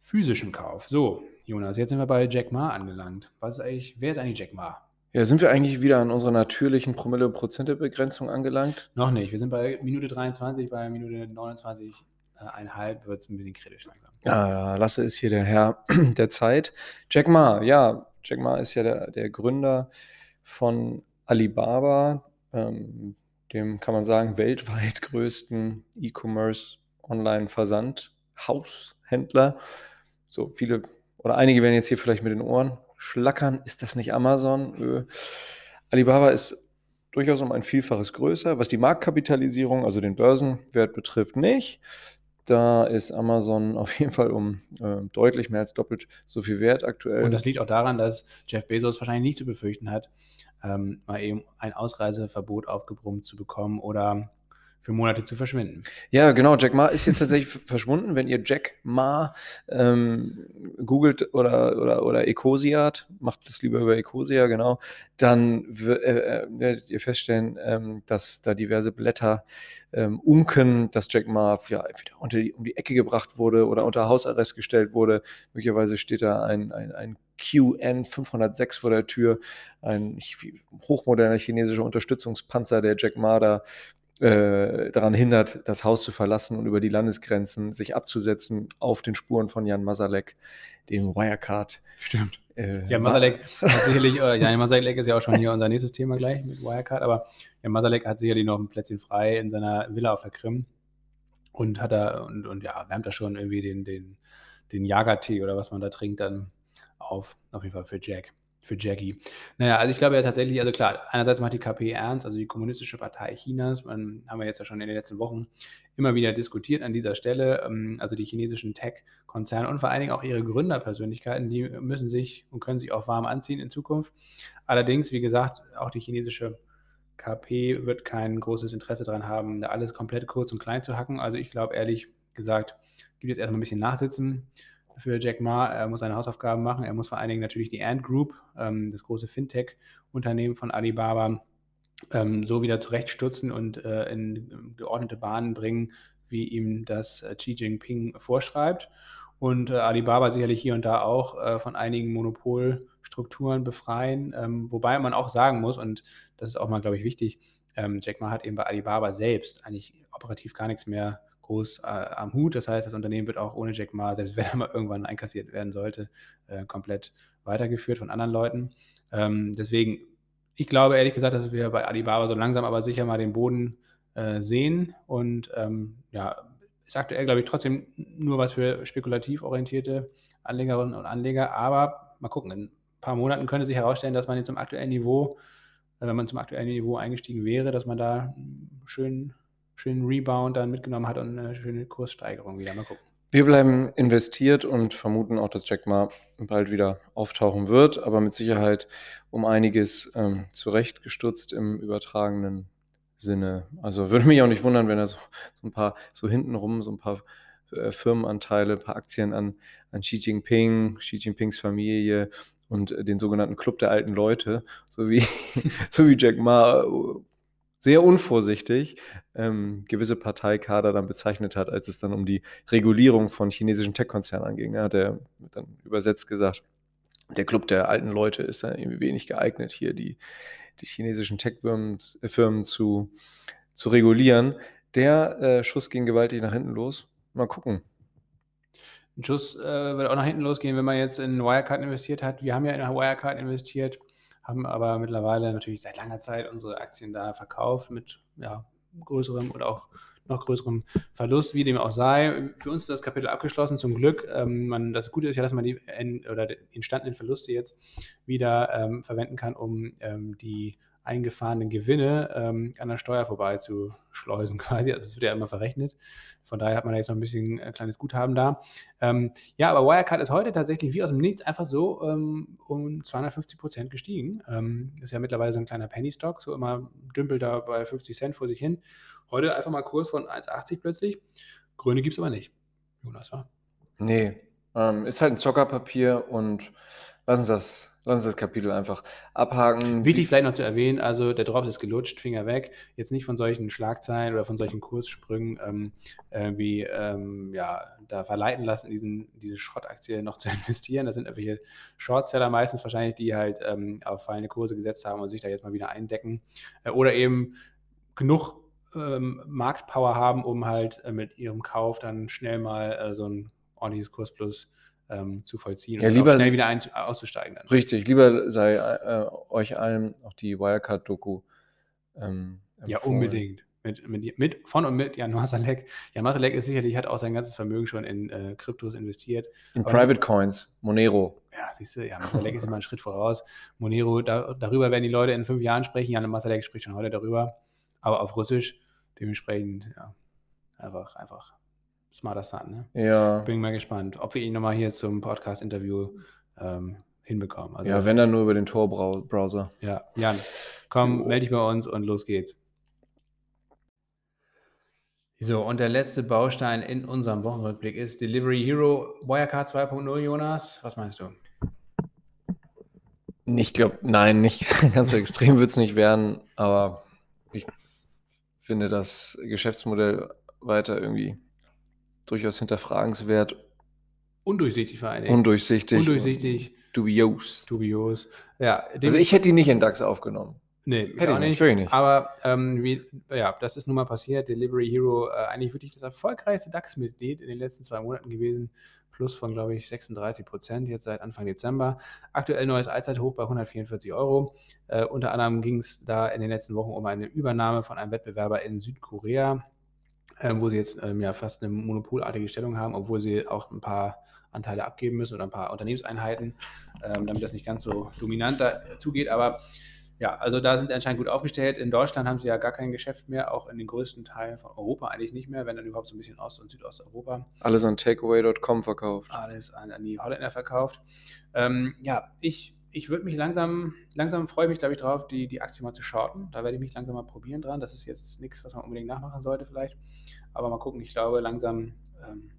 physischen Kauf. So, Jonas, jetzt sind wir bei Jack Ma angelangt. Was ist eigentlich, wer ist eigentlich Jack Ma? Ja, sind wir eigentlich wieder an unserer natürlichen Promille-Prozente-Begrenzung angelangt? Noch nicht. Wir sind bei Minute 23, bei Minute 29 einhalb wird es ein bisschen kritisch langsam. Ja, Lasse ist hier der Herr der Zeit. Jack Ma, ja, Jack Ma ist ja der, der Gründer von Alibaba, ähm, dem kann man sagen weltweit größten E-Commerce Online-Versand-Haushändler. So viele oder einige werden jetzt hier vielleicht mit den Ohren schlackern. Ist das nicht Amazon? Äh, Alibaba ist durchaus um ein Vielfaches größer. Was die Marktkapitalisierung, also den Börsenwert betrifft, nicht. Da ist Amazon auf jeden Fall um äh, deutlich mehr als doppelt so viel wert aktuell. Und das liegt auch daran, dass Jeff Bezos wahrscheinlich nicht zu befürchten hat, ähm, mal eben ein Ausreiseverbot aufgebrummt zu bekommen oder für Monate zu verschwinden. Ja, genau. Jack Ma ist jetzt tatsächlich verschwunden. Wenn ihr Jack Ma ähm, googelt oder, oder, oder Ecosiat, macht das lieber über Ecosia, genau, dann äh, äh, werdet ihr feststellen, ähm, dass da diverse Blätter ähm, unken, dass Jack Ma ja, entweder unter die, um die Ecke gebracht wurde oder unter Hausarrest gestellt wurde. Möglicherweise steht da ein, ein, ein QN 506 vor der Tür, ein hochmoderner chinesischer Unterstützungspanzer, der Jack Ma da äh, daran hindert, das Haus zu verlassen und über die Landesgrenzen sich abzusetzen auf den Spuren von Jan Masalek, dem Wirecard. Stimmt. Äh, Jan Masalek hat sicherlich, äh, Jan Masalek ist ja auch schon hier unser nächstes Thema gleich mit Wirecard, aber Jan Masalek hat sicherlich noch ein Plätzchen frei in seiner Villa auf der Krim und hat da und, und ja, wärmt da schon irgendwie den, den, den Jagertee oder was man da trinkt dann auf, auf jeden Fall für Jack für Jackie. Naja, also ich glaube ja tatsächlich, also klar, einerseits macht die KP ernst, also die Kommunistische Partei Chinas, man haben wir jetzt ja schon in den letzten Wochen immer wieder diskutiert an dieser Stelle, ähm, also die chinesischen Tech-Konzerne und vor allen Dingen auch ihre Gründerpersönlichkeiten, die müssen sich und können sich auch warm anziehen in Zukunft. Allerdings, wie gesagt, auch die chinesische KP wird kein großes Interesse daran haben, da alles komplett kurz und klein zu hacken. Also ich glaube ehrlich gesagt, gibt jetzt erstmal ein bisschen nachsitzen für Jack Ma. Er muss seine Hausaufgaben machen. Er muss vor allen Dingen natürlich die Ant Group, ähm, das große Fintech-Unternehmen von Alibaba, ähm, so wieder zurechtstutzen und äh, in geordnete Bahnen bringen, wie ihm das äh, Xi Jinping vorschreibt. Und äh, Alibaba sicherlich hier und da auch äh, von einigen Monopolstrukturen befreien. Ähm, wobei man auch sagen muss, und das ist auch mal, glaube ich, wichtig, ähm, Jack Ma hat eben bei Alibaba selbst eigentlich operativ gar nichts mehr groß äh, am Hut. Das heißt, das Unternehmen wird auch ohne Jack Ma, selbst wenn er mal irgendwann einkassiert werden sollte, äh, komplett weitergeführt von anderen Leuten. Ähm, deswegen, ich glaube ehrlich gesagt, dass wir bei Alibaba so langsam aber sicher mal den Boden äh, sehen und ähm, ja, ist aktuell, glaube ich, trotzdem nur was für spekulativ orientierte Anlegerinnen und Anleger, aber mal gucken, in ein paar Monaten könnte sich herausstellen, dass man jetzt zum aktuellen Niveau, äh, wenn man zum aktuellen Niveau eingestiegen wäre, dass man da schön schönen Rebound dann mitgenommen hat und eine schöne Kurssteigerung wieder. Mal gucken. Wir bleiben investiert und vermuten auch, dass Jack Ma bald wieder auftauchen wird, aber mit Sicherheit um einiges ähm, zurechtgestutzt im übertragenen Sinne. Also würde mich auch nicht wundern, wenn er so, so ein paar, so hintenrum, so ein paar äh, Firmenanteile, ein paar Aktien an, an Xi Jinping, Xi Jinpings Familie und äh, den sogenannten Club der alten Leute, so wie, so wie Jack Ma sehr unvorsichtig ähm, gewisse Parteikader dann bezeichnet hat, als es dann um die Regulierung von chinesischen Tech-Konzernen anging. Da hat er dann übersetzt gesagt, der Club der alten Leute ist dann irgendwie wenig geeignet, hier die, die chinesischen Tech-Firmen äh, zu, zu regulieren. Der äh, Schuss ging gewaltig nach hinten los. Mal gucken. Ein Schuss äh, wird auch nach hinten losgehen, wenn man jetzt in Wirecard investiert hat. Wir haben ja in Wirecard investiert haben aber mittlerweile natürlich seit langer Zeit unsere Aktien da verkauft mit ja, größerem oder auch noch größerem Verlust, wie dem auch sei. Für uns ist das Kapitel abgeschlossen, zum Glück. Ähm, man, das Gute ist ja, dass man die oder die entstandenen Verluste jetzt wieder ähm, verwenden kann, um ähm, die eingefahrenen Gewinne ähm, an der Steuer vorbeizuschleusen quasi. Also es wird ja immer verrechnet. Von daher hat man da jetzt noch ein bisschen ein äh, kleines Guthaben da. Ähm, ja, aber Wirecard ist heute tatsächlich wie aus dem Nichts einfach so ähm, um 250 Prozent gestiegen. Ähm, ist ja mittlerweile so ein kleiner Penny-Stock, so immer dümpelt da bei 50 Cent vor sich hin. Heute einfach mal Kurs von 1,80 plötzlich. Grüne gibt es aber nicht. Jonas, war? Nee, ähm, ist halt ein Zockerpapier und lass uns das Lass uns das Kapitel einfach abhaken. Wichtig vielleicht noch zu erwähnen, also der Drops ist gelutscht, Finger weg. Jetzt nicht von solchen Schlagzeilen oder von solchen Kurssprüngen ähm, äh, wie ähm, ja, da verleiten lassen, diesen, diese Schrottaktie noch zu investieren. Das sind irgendwelche Shortseller meistens wahrscheinlich, die halt ähm, auf fallende Kurse gesetzt haben und sich da jetzt mal wieder eindecken. Äh, oder eben genug ähm, Marktpower haben, um halt äh, mit ihrem Kauf dann schnell mal äh, so ein ordentliches Kursplus ähm, zu vollziehen ja, und lieber, schnell wieder ein, auszusteigen. Dann. Richtig, lieber sei äh, euch allen auch die Wirecard-Doku ähm, Ja, unbedingt. Mit, mit, mit, von und mit Jan Masalek. Jan Masalek ist sicherlich, hat auch sein ganzes Vermögen schon in äh, Kryptos investiert. In Aber Private Coins, Monero. Ja, siehst du, Jan Masalek ist immer einen Schritt voraus. Monero, da, darüber werden die Leute in fünf Jahren sprechen. Jan Masalek spricht schon heute darüber, aber auf Russisch. Dementsprechend, ja, einfach, einfach smarter Son. Ne? Ja. Bin mal gespannt, ob wir ihn nochmal hier zum Podcast-Interview ähm, hinbekommen. Also, ja, wenn dann nur über den Tor-Browser. Ja, Jan, komm, melde dich bei uns und los geht's. So, und der letzte Baustein in unserem Wochenrückblick ist Delivery Hero Wirecard 2.0, Jonas. Was meinst du? Ich glaube, nein, nicht ganz so extrem wird es nicht werden, aber ich finde das Geschäftsmodell weiter irgendwie durchaus hinterfragenswert. Undurchsichtig vor allen Undurchsichtig. Undurchsichtig. Dubios. Dubios. Ja, also ich hätte die nicht in DAX aufgenommen. Nee, hätte ich nicht. nicht. Aber ähm, wie, ja, das ist nun mal passiert. Delivery Hero, äh, eigentlich wirklich das erfolgreichste DAX-Mitglied in den letzten zwei Monaten gewesen. Plus von, glaube ich, 36 Prozent jetzt seit Anfang Dezember. Aktuell neues Allzeithoch bei 144 Euro. Äh, unter anderem ging es da in den letzten Wochen um eine Übernahme von einem Wettbewerber in Südkorea ähm, wo sie jetzt ähm, ja fast eine monopolartige Stellung haben, obwohl sie auch ein paar Anteile abgeben müssen oder ein paar Unternehmenseinheiten, ähm, damit das nicht ganz so dominant da zugeht. Aber ja, also da sind sie anscheinend gut aufgestellt. In Deutschland haben sie ja gar kein Geschäft mehr, auch in den größten Teilen von Europa eigentlich nicht mehr, wenn dann überhaupt so ein bisschen Ost- und Südosteuropa. Alles an takeaway.com verkauft. Alles an, an, die Holländer verkauft. Ähm, ja, ich ich würde mich langsam, langsam freue ich mich, glaube ich, drauf, die, die Aktie mal zu shorten. Da werde ich mich langsam mal probieren dran. Das ist jetzt nichts, was man unbedingt nachmachen sollte, vielleicht. Aber mal gucken, ich glaube, langsam ähm,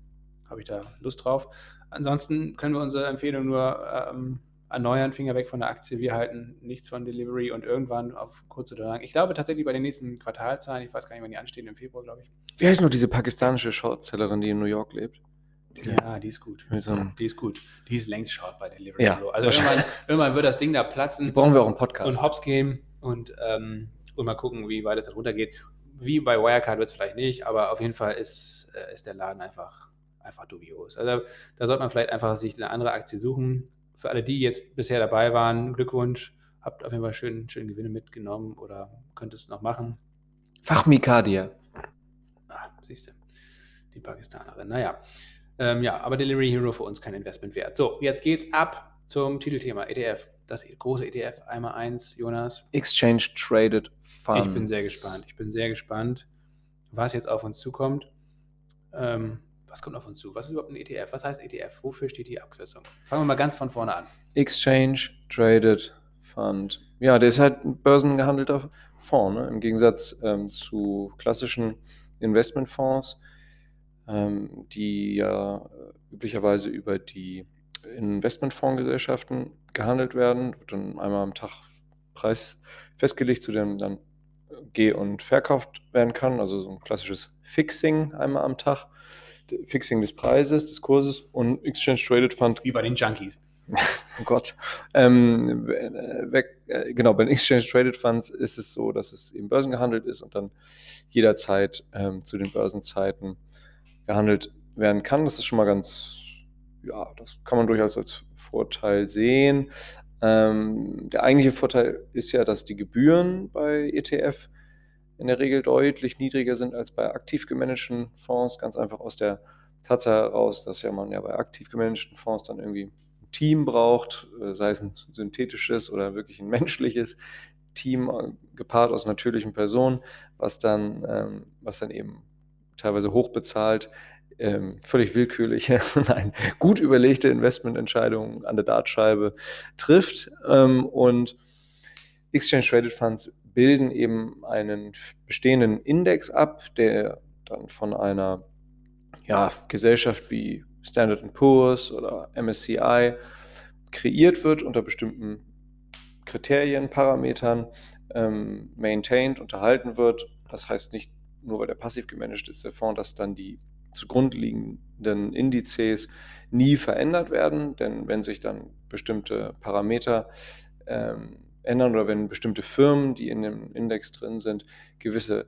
habe ich da Lust drauf. Ansonsten können wir unsere Empfehlung nur ähm, erneuern, Finger weg von der Aktie. Wir halten nichts von Delivery und irgendwann auf kurz oder lang. Ich glaube tatsächlich bei den nächsten Quartalzahlen, ich weiß gar nicht, wann die anstehen, im Februar, glaube ich. Wie heißt noch diese pakistanische Shortsellerin, die in New York lebt? Ja, die ist gut. So die ist gut. Die ist längst short bei Delivery. Ja, also irgendwann, irgendwann, wird das Ding da platzen. Die brauchen wir auch einen Podcast. Und hops gehen und, ähm, und mal gucken, wie weit es runtergeht. Wie bei Wirecard wird es vielleicht nicht, aber auf jeden Fall ist, äh, ist der Laden einfach, einfach dubios. Also da sollte man vielleicht einfach sich eine andere Aktie suchen. Für alle, die jetzt bisher dabei waren, Glückwunsch. Habt auf jeden Fall schön, schön Gewinne mitgenommen oder könnt es noch machen. Fachmikadia. Ah, siehst du. Die Pakistanerin. Naja. Ähm, ja, aber Delivery Hero für uns kein Investment wert. So, jetzt geht's ab zum Titelthema ETF. Das große ETF einmal eins, Jonas. Exchange Traded Funds. Ich bin sehr gespannt. Ich bin sehr gespannt, was jetzt auf uns zukommt. Ähm, was kommt auf uns zu? Was ist überhaupt ein ETF? Was heißt ETF? Wofür steht die Abkürzung? Fangen wir mal ganz von vorne an. Exchange Traded Fund. Ja, der ist halt ein börsengehandelter Fonds, ne? im Gegensatz ähm, zu klassischen Investmentfonds ähm, die ja äh, üblicherweise über die Investmentfondsgesellschaften gehandelt werden, wird dann einmal am Tag Preis festgelegt, zu dem dann geh- und verkauft werden kann, also so ein klassisches Fixing einmal am Tag, Fixing des Preises, des Kurses und Exchange Traded Fund. Wie bei den Junkies. oh Gott. Ähm, weg, äh, genau, bei den Exchange Traded Funds ist es so, dass es eben börsengehandelt ist und dann jederzeit ähm, zu den Börsenzeiten gehandelt werden kann. Das ist schon mal ganz, ja, das kann man durchaus als Vorteil sehen. Ähm, der eigentliche Vorteil ist ja, dass die Gebühren bei ETF in der Regel deutlich niedriger sind als bei aktiv gemanagten Fonds, ganz einfach aus der Tatsache heraus, dass ja man ja bei aktiv gemanagten Fonds dann irgendwie ein Team braucht, äh, sei es ein synthetisches oder wirklich ein menschliches Team äh, gepaart aus natürlichen Personen, was dann, ähm, was dann eben teilweise hochbezahlt, ähm, völlig willkürliche, nein, gut überlegte Investmententscheidungen an der Dartscheibe trifft. Ähm, und Exchange Traded Funds bilden eben einen bestehenden Index ab, der dann von einer ja, Gesellschaft wie Standard Poor's oder MSCI kreiert wird unter bestimmten Kriterien, Parametern, ähm, maintained, unterhalten wird. Das heißt nicht nur, weil der passiv gemanagt ist, der Fonds, dass dann die zugrunde liegenden Indizes nie verändert werden, denn wenn sich dann bestimmte Parameter ähm, ändern oder wenn bestimmte Firmen, die in dem Index drin sind, gewisse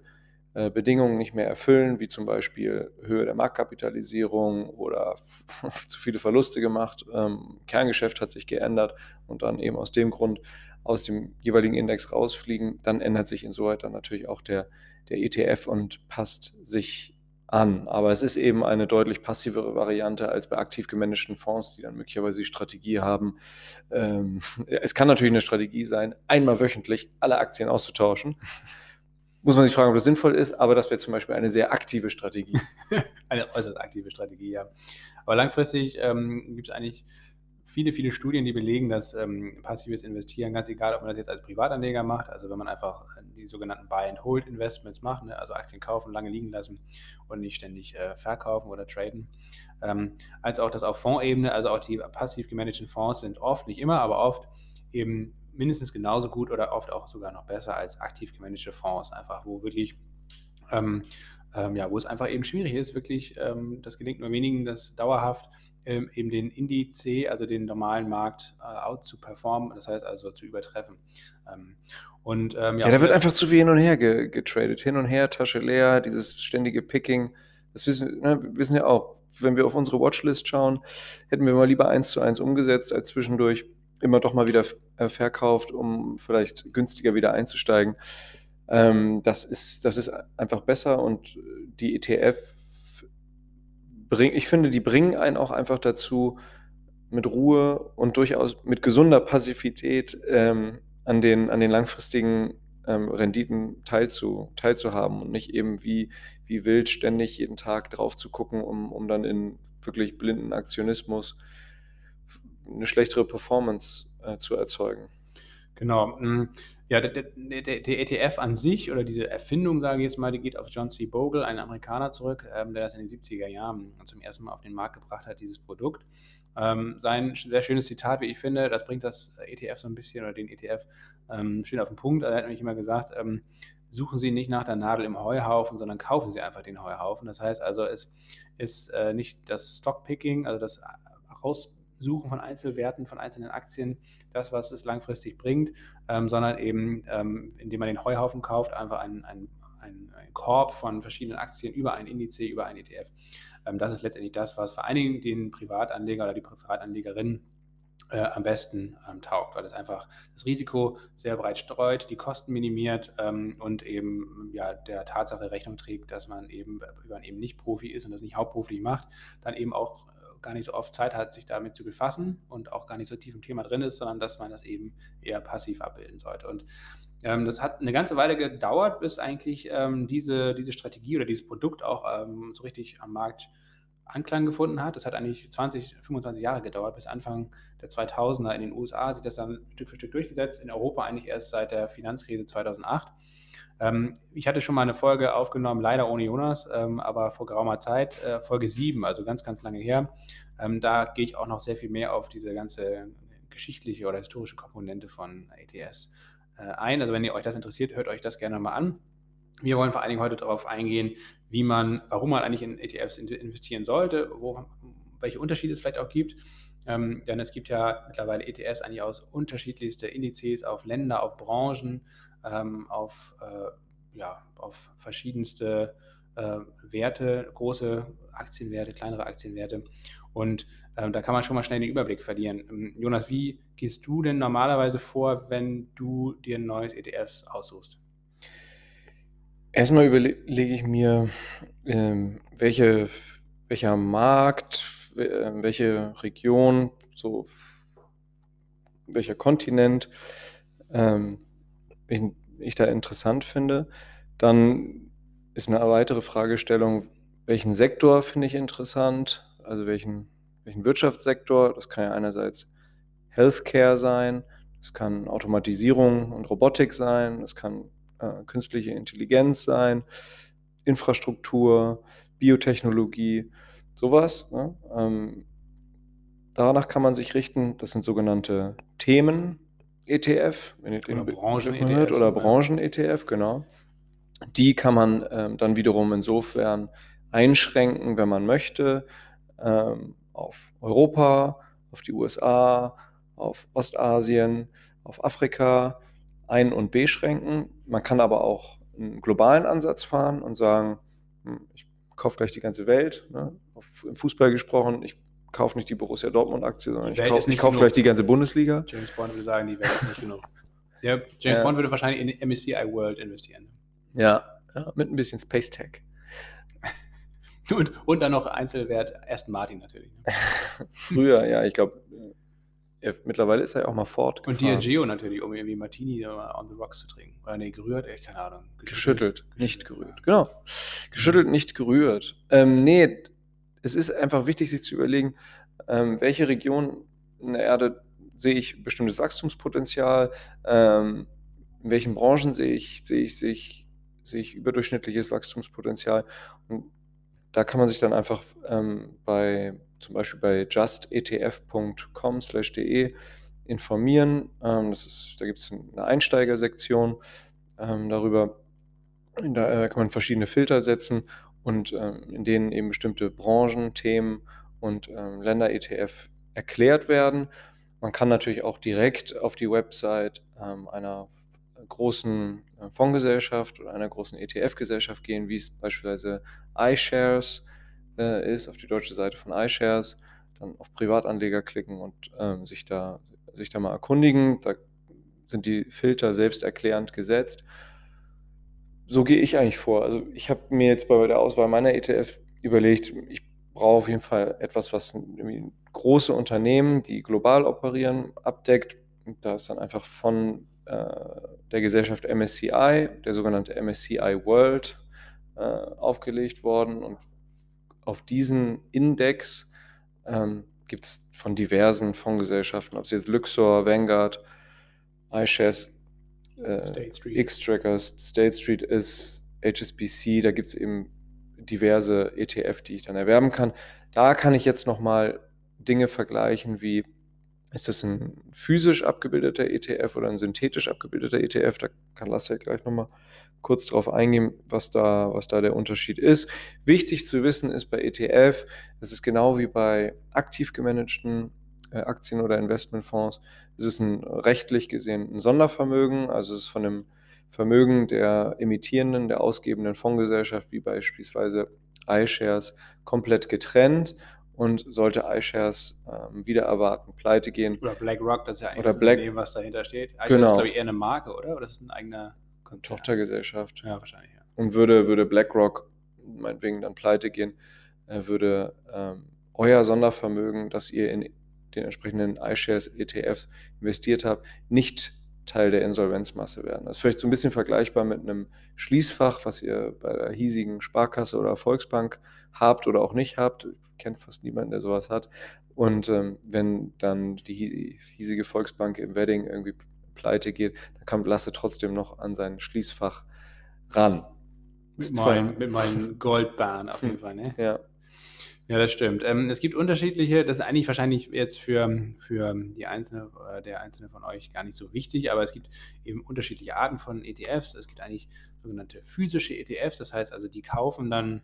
äh, Bedingungen nicht mehr erfüllen, wie zum Beispiel Höhe der Marktkapitalisierung oder zu viele Verluste gemacht, ähm, Kerngeschäft hat sich geändert und dann eben aus dem Grund aus dem jeweiligen Index rausfliegen, dann ändert sich insoweit dann natürlich auch der, der ETF und passt sich an. Aber es ist eben eine deutlich passivere Variante als bei aktiv gemanagten Fonds, die dann möglicherweise die Strategie haben. Ähm, es kann natürlich eine Strategie sein, einmal wöchentlich alle Aktien auszutauschen. Muss man sich fragen, ob das sinnvoll ist, aber das wäre zum Beispiel eine sehr aktive Strategie. eine äußerst aktive Strategie, ja. Aber langfristig ähm, gibt es eigentlich viele, viele Studien, die belegen, dass ähm, passives Investieren, ganz egal, ob man das jetzt als Privatanleger macht, also wenn man einfach die sogenannten Buy-and-Hold-Investments macht, ne, also Aktien kaufen, lange liegen lassen und nicht ständig äh, verkaufen oder traden, ähm, als auch das auf Fondsebene, also auch die passiv gemanagten Fonds sind oft, nicht immer, aber oft eben mindestens genauso gut oder oft auch sogar noch besser als aktiv gemanagte Fonds, einfach wo wirklich ähm, ähm, ja, wo es einfach eben schwierig ist, wirklich, ähm, das gelingt nur wenigen, das dauerhaft ähm, eben den Indiz, also den normalen Markt, äh, out zu performen, das heißt also zu übertreffen. Ähm, und, ähm, ja, ja, da wird einfach zu viel hin und her getradet. Hin und her, Tasche leer, dieses ständige Picking. Das wissen, ne, wissen ja auch, wenn wir auf unsere Watchlist schauen, hätten wir mal lieber eins zu eins umgesetzt, als zwischendurch immer doch mal wieder äh, verkauft, um vielleicht günstiger wieder einzusteigen. Ähm, das, ist, das ist einfach besser und die ETF bringen, ich finde, die bringen einen auch einfach dazu, mit Ruhe und durchaus mit gesunder Passivität ähm, an, den, an den langfristigen ähm, Renditen teilzu, teilzuhaben und nicht eben wie, wie wild ständig jeden Tag drauf zu gucken, um, um dann in wirklich blinden Aktionismus eine schlechtere Performance äh, zu erzeugen. Genau. Mm, ja, der, der, der, ETF an sich oder diese Erfindung, sage ich jetzt mal, die geht auf John C. Bogle, einen Amerikaner, zurück, ähm, der das in den 70er Jahren zum ersten Mal auf den Markt gebracht hat, dieses Produkt. Ähm, sein sehr schönes Zitat, wie ich finde, das bringt das ETF so ein bisschen oder den ETF ähm, schön auf den Punkt. Er hat nämlich immer gesagt, ähm, suchen Sie nicht nach der Nadel im Heuhaufen, sondern kaufen Sie einfach den Heuhaufen. Das heißt also, es ist äh, nicht das Stockpicking, also das Raus Suchen von Einzelwerten, von einzelnen Aktien, das, was es langfristig bringt, ähm, sondern eben, ähm, indem man den Heuhaufen kauft, einfach einen, einen, einen, Korb von verschiedenen Aktien über einen Indiz, über einen ETF. Ähm, das ist letztendlich das, was vor allen Dingen den Privatanleger oder die Privatanlegerin äh, am besten ähm, taugt, weil es einfach das Risiko sehr breit streut, die Kosten minimiert ähm, und eben ja, der Tatsache Rechnung trägt, dass man eben, wenn man eben nicht Profi ist und das nicht hauptberuflich macht, dann eben auch gar nicht so oft Zeit hat, sich damit zu befassen und auch gar nicht so tief im Thema drin ist, sondern dass man das eben eher passiv abbilden sollte. Und ähm, das hat eine ganze Weile gedauert, bis eigentlich ähm, diese, diese Strategie oder dieses Produkt auch ähm, so richtig am Markt Anklang gefunden hat. Das hat eigentlich 20, 25 Jahre gedauert, bis Anfang der 2000er in den USA sich das dann Stück für Stück durchgesetzt, in Europa eigentlich erst seit der Finanzkrise 2008. Ähm, ich hatte schon mal eine Folge aufgenommen, leider ohne Jonas, ähm, aber vor geraumer Zeit, äh, Folge 7, also ganz, ganz lange her. Ähm, da gehe ich auch noch sehr viel mehr auf diese ganze geschichtliche oder historische Komponente von ETS äh, ein. Also wenn ihr euch das interessiert, hört euch das gerne mal an. Wir wollen vor allen Dingen heute darauf eingehen, wie man, warum man eigentlich in ETFs investieren sollte, wo, welche Unterschiede es vielleicht auch gibt. Ähm, denn es gibt ja mittlerweile ETFs eigentlich aus unterschiedlichsten Indizes auf Länder, auf Branchen, ähm, auf, äh, ja, auf verschiedenste äh, Werte, große Aktienwerte, kleinere Aktienwerte. Und ähm, da kann man schon mal schnell den Überblick verlieren. Ähm, Jonas, wie gehst du denn normalerweise vor, wenn du dir ein neues ETFs aussuchst? Erstmal überlege ich mir, ähm, welche, welcher Markt, äh, welche Region, so welcher Kontinent ähm, ich, ich da interessant finde. Dann ist eine weitere Fragestellung, welchen Sektor finde ich interessant, also welchen, welchen Wirtschaftssektor. Das kann ja einerseits Healthcare sein, das kann Automatisierung und Robotik sein, das kann äh, künstliche Intelligenz sein, Infrastruktur, Biotechnologie, sowas. Ne? Ähm, danach kann man sich richten. Das sind sogenannte Themen. ETF, wenn ihr oder den Branchen-ETF. oder Branchen-ETF, genau. Die kann man ähm, dann wiederum insofern einschränken, wenn man möchte, ähm, auf Europa, auf die USA, auf Ostasien, auf Afrika ein- und beschränken. Man kann aber auch einen globalen Ansatz fahren und sagen, hm, ich kaufe gleich die ganze Welt. Ne? Im Fußball gesprochen, ich kaufe nicht die Borussia Dortmund-Aktie, sondern ich kaufe kauf gleich die ganze Bundesliga. James Bond würde sagen, die Welt ist nicht genug. Der James Ja. Bond würde wahrscheinlich in MSCI World investieren. Ja, ja mit ein bisschen Space Tech. Und, und dann noch Einzelwert Aston Martin natürlich. ne? Früher, ja, ich glaube, er, mittlerweile ist er ja auch mal Ford Und. Diageo natürlich, um irgendwie Martini on the rocks zu trinken. Oder nee, gerührt, ey, keine Ahnung. Geschüttelt, nicht gerührt. Genau. Geschüttelt, nicht gerührt. Ähm, nee, es ist einfach wichtig, sich zu überlegen, ähm, welche Region in der Erde sehe ich bestimmtes Wachstumspotenzial, ähm, in welchen Branchen sehe ich, sehe ich, sehe ich, sehe ich überdurchschnittliches Wachstumspotenzial. Und da kann man sich dann einfach ähm, bei zum Beispiel bei justetf.com/de informieren. Ähm, das ist, da gibt es eine Einsteigersektion ähm, darüber. Da äh, kann man verschiedene Filter setzen und ähm, in denen eben bestimmte Branchen, Themen und ähm, Länder-ETF erklärt werden. Man kann natürlich auch direkt auf die Website ähm, einer großen äh, Fondsgesellschaft oder einer großen ETF-Gesellschaft gehen, wie es beispielsweise iShares äh, ist, auf die deutsche Seite von iShares, dann auf Privatanleger klicken und ähm, sich, da, sich da mal erkundigen. Da sind die Filter selbst erklärend gesetzt. So gehe ich eigentlich vor. Also ich habe mir jetzt bei der Auswahl meiner ETF überlegt, ich brauche auf jeden Fall etwas, was große Unternehmen, die global operieren, abdeckt. Da ist dann einfach von äh, der Gesellschaft MSCI, der sogenannte MSCI World, äh, aufgelegt worden. Und auf diesen Index ähm, gibt es von diversen Fondsgesellschaften, ob es jetzt Luxor, Vanguard, iShares, äh, State Street. X-Trackers, State Street ist, HSBC, da gibt es eben diverse ETF, die ich dann erwerben kann. Da kann ich jetzt nochmal Dinge vergleichen, wie ist das ein physisch abgebildeter ETF oder ein synthetisch abgebildeter ETF? Da kann Lasse gleich nochmal kurz drauf eingehen, was da, was da der Unterschied ist. Wichtig zu wissen ist bei ETF, das ist genau wie bei aktiv gemanagten Aktien- oder Investmentfonds, es ist ein rechtlich gesehen ein Sondervermögen, also es ist von dem Vermögen der emittierenden, der ausgebenden Fondsgesellschaft, wie beispielsweise iShares, komplett getrennt und sollte iShares ähm, wieder erwarten, pleite gehen, Oder BlackRock, das ist ja eigentlich Oder das Black- Unternehmen, was dahinter steht. iShares Genau. ist, glaube ich, eher eine Marke, oder? Oder ist es ein eigener Konzern? Tochtergesellschaft. Ja, wahrscheinlich, ja. Und würde, würde BlackRock meinetwegen dann pleite gehen, äh, würde ähm, euer Sondervermögen, das ihr in den entsprechenden iShares ETFs investiert habt, nicht Teil der Insolvenzmasse werden. Das ist vielleicht so ein bisschen vergleichbar mit einem Schließfach, was ihr bei der hiesigen Sparkasse oder Volksbank habt oder auch nicht habt. Ich kenne fast niemanden, der sowas hat. Und ähm, wenn dann die hie- hiesige Volksbank im Wedding irgendwie pleite geht, dann kommt Lasse trotzdem noch an sein Schließfach ran. Mit, meinen, mit Goldbahn auf jeden. Fall, ne? Ja, Ja, das stimmt. Ähm, es gibt unterschiedliche, das ist eigentlich wahrscheinlich jetzt für, für die einzelne, äh, der einzelne von euch gar nicht so wichtig, aber es gibt eben unterschiedliche Arten von ETFs. Es gibt eigentlich sogenannte physische ETFs, das heißt also, die kaufen dann,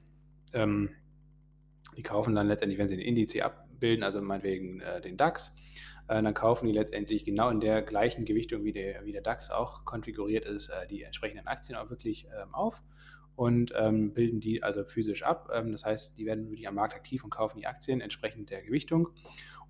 ähm, die kaufen dann letztendlich, wenn sie den Indiz abbilden, also meinetwegen äh, den DAX, äh, dann kaufen die letztendlich genau in der gleichen Gewichtung, wie der, wie der DAX auch konfiguriert ist, äh, die entsprechenden Aktien auch wirklich ähm, auf und ähm, bilden die also physisch ab. Ähm, das heißt, die werden wirklich am Markt aktiv und kaufen die Aktien entsprechend der Gewichtung.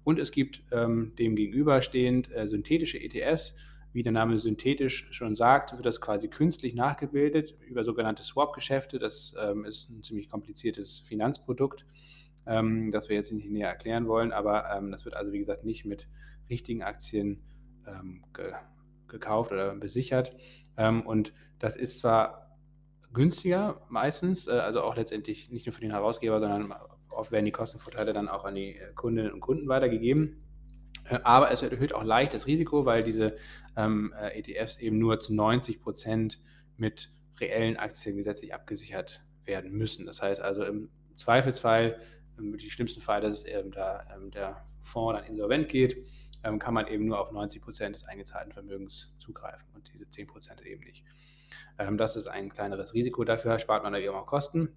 Und es gibt ähm, dem äh, synthetische ETFs. Wie der Name synthetisch schon sagt, wird das quasi künstlich nachgebildet über sogenannte Swap-Geschäfte. Das ähm, ist ein ziemlich kompliziertes Finanzprodukt, ähm, das wir jetzt nicht näher erklären wollen. Aber ähm, das wird also, wie gesagt, nicht mit richtigen Aktien ge gekauft oder besichert. Und das ist zwar günstiger meistens, äh, also auch letztendlich nicht nur für den Herausgeber, sondern oft werden die Kostenvorteile dann auch an die äh, Kundinnen und Kunden weitergegeben. Äh, aber es erhöht auch leicht das Risiko, weil diese ähm, äh, ETFs eben nur zu 90 Prozent mit reellen Aktien gesetzlich abgesichert werden müssen. Das heißt also im Zweifelsfall, im schlimmsten Fall, dass eben da ähm, der Fonds dann insolvent geht, ähm, kann man eben nur auf 90 Prozent des eingezahlten Vermögens zugreifen und diese 10 Prozent eben nicht. Ähm, das ist ein kleineres Risiko, dafür spart man dann eben auch Kosten.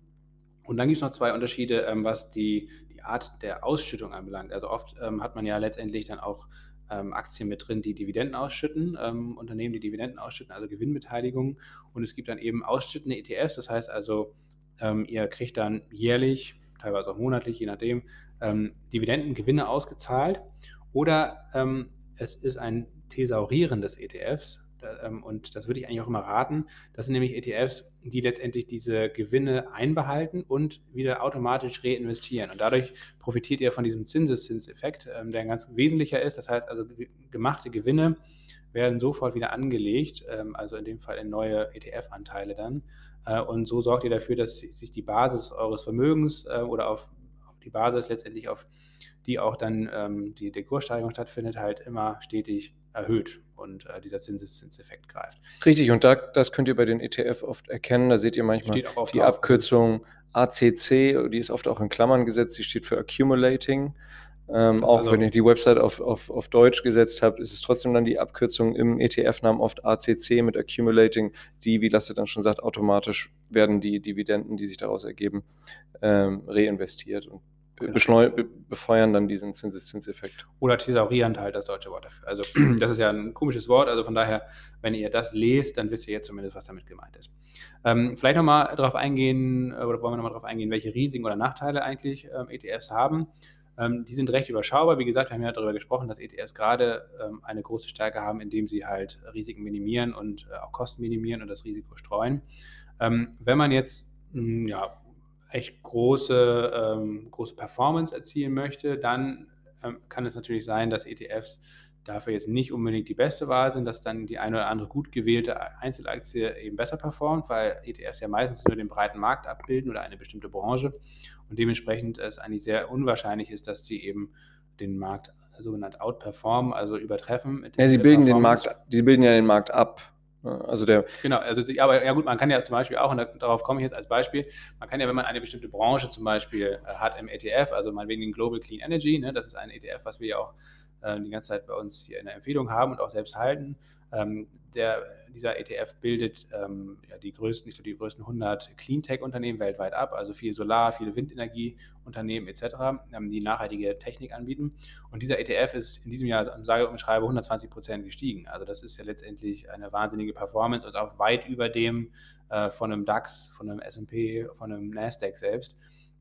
Und dann gibt es noch zwei Unterschiede, ähm, was die, die Art der Ausschüttung anbelangt. Also oft ähm, hat man ja letztendlich dann auch ähm, Aktien mit drin, die Dividenden ausschütten, ähm, Unternehmen, die Dividenden ausschütten, also Gewinnbeteiligungen. Und es gibt dann eben ausschüttende ETFs, das heißt also, ähm, ihr kriegt dann jährlich, teilweise auch monatlich, je nachdem, ähm, Dividendengewinne ausgezahlt. Oder es ist ein Thesaurieren des ETFs, und das würde ich eigentlich auch immer raten. Das sind nämlich ETFs, die letztendlich diese Gewinne einbehalten und wieder automatisch reinvestieren. Und dadurch profitiert ihr von diesem Zinseszinseffekt, ähm, der ein ganz wesentlicher ist. Das heißt also, gemachte Gewinne werden sofort wieder angelegt, ähm, also in dem Fall in neue ETF-Anteile dann. Äh, und so sorgt ihr dafür, dass sich die Basis eures Vermögens äh, oder auf die Basis letztendlich auf die auch dann die, die Kurssteigerung stattfindet, halt immer stetig erhöht und äh, dieser Zinseszinseffekt greift. Richtig, und da, das könnt ihr bei den ETF oft erkennen. Da seht ihr manchmal die Abkürzung ACC, die ist oft auch in Klammern gesetzt, die steht für Accumulating. Ähm, auch also, wenn ihr die Website auf, auf, auf Deutsch gesetzt habt, ist es trotzdem dann die Abkürzung im ETF-Namen oft ACC mit Accumulating, die, wie Lasse dann schon sagt, automatisch werden die Dividenden, die sich daraus ergeben, ähm, reinvestiert. Und Genau. befeuern dann diesen Zinseszinseffekt. Oder thesaurierend halt das deutsche Wort dafür. Also das ist ja ein komisches Wort, also von daher, wenn ihr das lest, dann wisst ihr jetzt zumindest, was damit gemeint ist. Ähm, vielleicht nochmal darauf eingehen, äh, oder wollen wir nochmal darauf eingehen, welche Risiken oder Nachteile eigentlich ähm, ETFs haben. Ähm, die sind recht überschaubar. Wie gesagt, wir haben ja darüber gesprochen, dass ETFs gerade ähm, eine große Stärke haben, indem sie halt Risiken minimieren und äh, auch Kosten minimieren und das Risiko streuen. Ähm, wenn man jetzt mh, hm, ja, echt große, ähm, große Performance erzielen möchte, dann ähm, kann es natürlich sein, dass ETFs dafür jetzt nicht unbedingt die beste Wahl sind, dass dann die eine oder andere gut gewählte Einzelaktie eben besser performt, weil ETFs ja meistens nur den breiten Markt abbilden oder eine bestimmte Branche und dementsprechend es eigentlich sehr unwahrscheinlich ist, dass die eben den Markt sogenannt outperformen, also übertreffen. Ja, sie bilden den Markt, sie bilden ja den Markt ab. Also der genau, also aber ja gut, man kann ja zum Beispiel auch, und darauf komme ich jetzt als Beispiel, man kann ja, wenn man eine bestimmte Branche zum Beispiel äh, hat im ETF, also meinetwegen den Global Clean Energy, ne, das ist ein ETF, was wir ja auch äh, die ganze Zeit bei uns hier in der Empfehlung haben und auch selbst halten. Ähm, der, dieser ETF bildet ähm, ja, die größten, nicht nur die größten 100 Cleantech-Unternehmen weltweit ab, also viel Solar, viele Windenergieunternehmen etc., ähm, die nachhaltige Technik anbieten. Und dieser ETF ist in diesem Jahr, sage und schreibe, 120 Prozent gestiegen. Also das ist ja letztendlich eine wahnsinnige Performance und auch weit über dem äh, von einem DAX, von einem S&P, von einem Nasdaq selbst.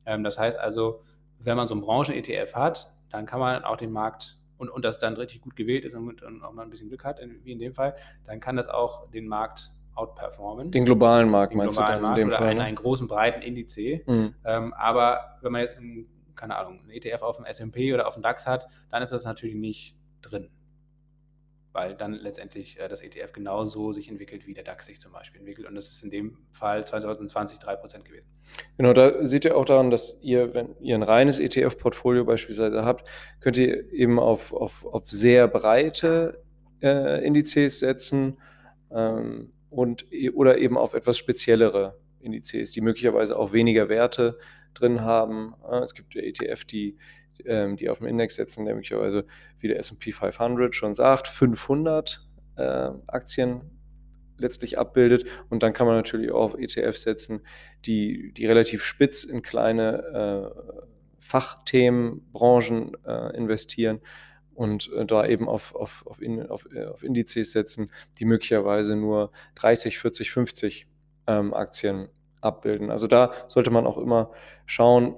Ähm, das heißt also, wenn man so einen Branchen-ETF hat, dann kann man auch den Markt und, und das dann richtig gut gewählt ist und, und auch mal ein bisschen Glück hat, wie in dem Fall, dann kann das auch den Markt outperformen. Den globalen Markt den meinst globalen du dann in dem oder Fall? Einen, ne? einen großen, breiten Indiz. Mhm. Ähm, aber wenn man jetzt, einen, keine Ahnung, einen ETF auf dem S&P oder auf dem DAX hat, dann ist das natürlich nicht drin weil dann letztendlich äh, das ETF genauso sich entwickelt, wie der DAX sich zum Beispiel entwickelt. Und das ist in dem Fall 2020 3% gewesen. Genau, da seht ihr auch daran, dass ihr, wenn ihr ein reines ETF-Portfolio beispielsweise habt, könnt ihr eben auf, auf, auf sehr breite äh, Indizes setzen ähm, und, oder eben auf etwas speziellere Indizes, die möglicherweise auch weniger Werte drin haben. Es gibt ETF, die ähm, die auf den Index setzen, der möglicherweise, wie der SP 500 schon sagt, 500 äh, Aktien letztlich abbildet. Und dann kann man natürlich auch auf ETF setzen, die, die relativ spitz in kleine äh, Fachthemen, Branchen äh, investieren und äh, da eben auf, auf, auf, in, auf, äh, auf Indizes setzen, die möglicherweise nur 30, 40, 50 ähm, Aktien abbilden. Also da sollte man auch immer schauen,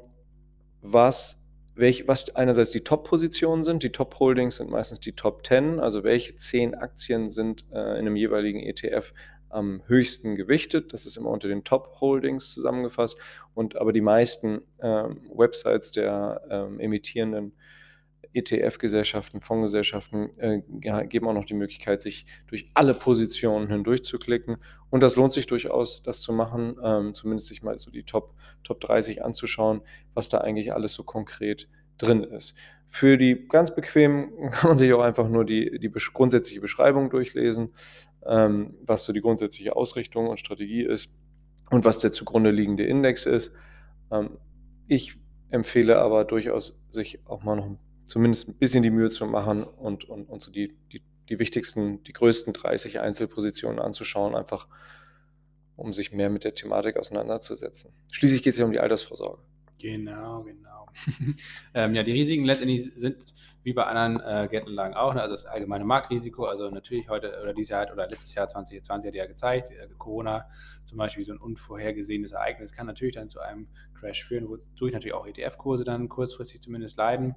was, welch, was einerseits die Top-Positionen sind. Die Top-Holdings sind meistens die Top 10, also welche zehn Aktien sind äh, in einem jeweiligen ETF am höchsten gewichtet. Das ist immer unter den Top-Holdings zusammengefasst. Und aber die meisten ähm, Websites der ähm, emittierenden ETF-Gesellschaften, Fondsgesellschaften äh, geben auch noch die Möglichkeit, sich durch alle Positionen hindurch zu klicken. Und das lohnt sich durchaus, das zu machen, ähm, zumindest sich mal so die Top, Top 30 anzuschauen, was da eigentlich alles so konkret drin ist. Für die ganz bequemen kann man sich auch einfach nur die, die grundsätzliche Beschreibung durchlesen, ähm, was so die grundsätzliche Ausrichtung und Strategie ist und was der zugrunde liegende Index ist. Ähm, ich empfehle aber durchaus, sich auch mal noch zumindest ein bisschen die Mühe zu machen und, und, und so die, die, die wichtigsten, die größten 30 Einzelpositionen anzuschauen, einfach um sich mehr mit der Thematik auseinanderzusetzen. Schließlich geht es ja um die Altersvorsorge. Genau, genau. ähm, ja, die Risiken letztendlich sind wie bei anderen äh, Geldanlagen auch, ne? also das allgemeine Marktrisiko, also natürlich heute oder dieses Jahr oder letztes Jahr 2020 hat ja gezeigt, äh, Corona zum Beispiel so ein unvorhergesehenes Ereignis kann natürlich dann zu einem Crash führen, wodurch natürlich auch ETF-Kurse dann kurzfristig zumindest leiden.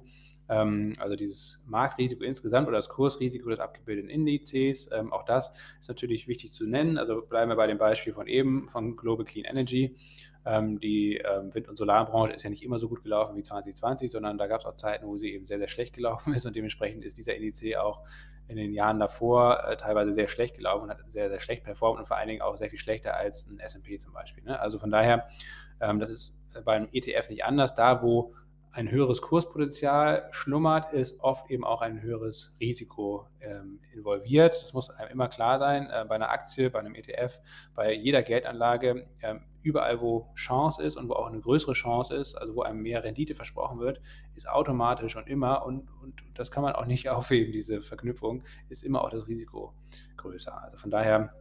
Ähm, also dieses Marktrisiko insgesamt oder das Kursrisiko des abgebildeten Indizes, ähm, auch das ist natürlich wichtig zu nennen. Also bleiben wir bei dem Beispiel von eben, von Global Clean Energy. Ähm, die Wind- und Solarbranche ist ja nicht immer so gut gelaufen wie 2020, sondern da gab es auch Zeiten, wo sie eben sehr, sehr schlecht gelaufen ist und dementsprechend ist dieser Indiz auch in den Jahren davor äh, teilweise sehr schlecht gelaufen und hat sehr, sehr schlecht performt und vor allen Dingen auch sehr viel schlechter als ein SP zum Beispiel. Ne? Also von daher, das ist beim ETF nicht anders. Da, wo ein höheres Kurspotenzial schlummert, ist oft eben auch ein höheres Risiko ähm, involviert. Das muss einem immer klar sein, äh, bei einer Aktie, bei einem ETF, bei jeder Geldanlage, äh, überall wo Chance ist und wo auch eine größere Chance ist, also wo einem mehr Rendite versprochen wird, ist automatisch und immer, und, und das kann man auch nicht aufheben, diese Verknüpfung, ist immer auch das Risiko größer. Also von daher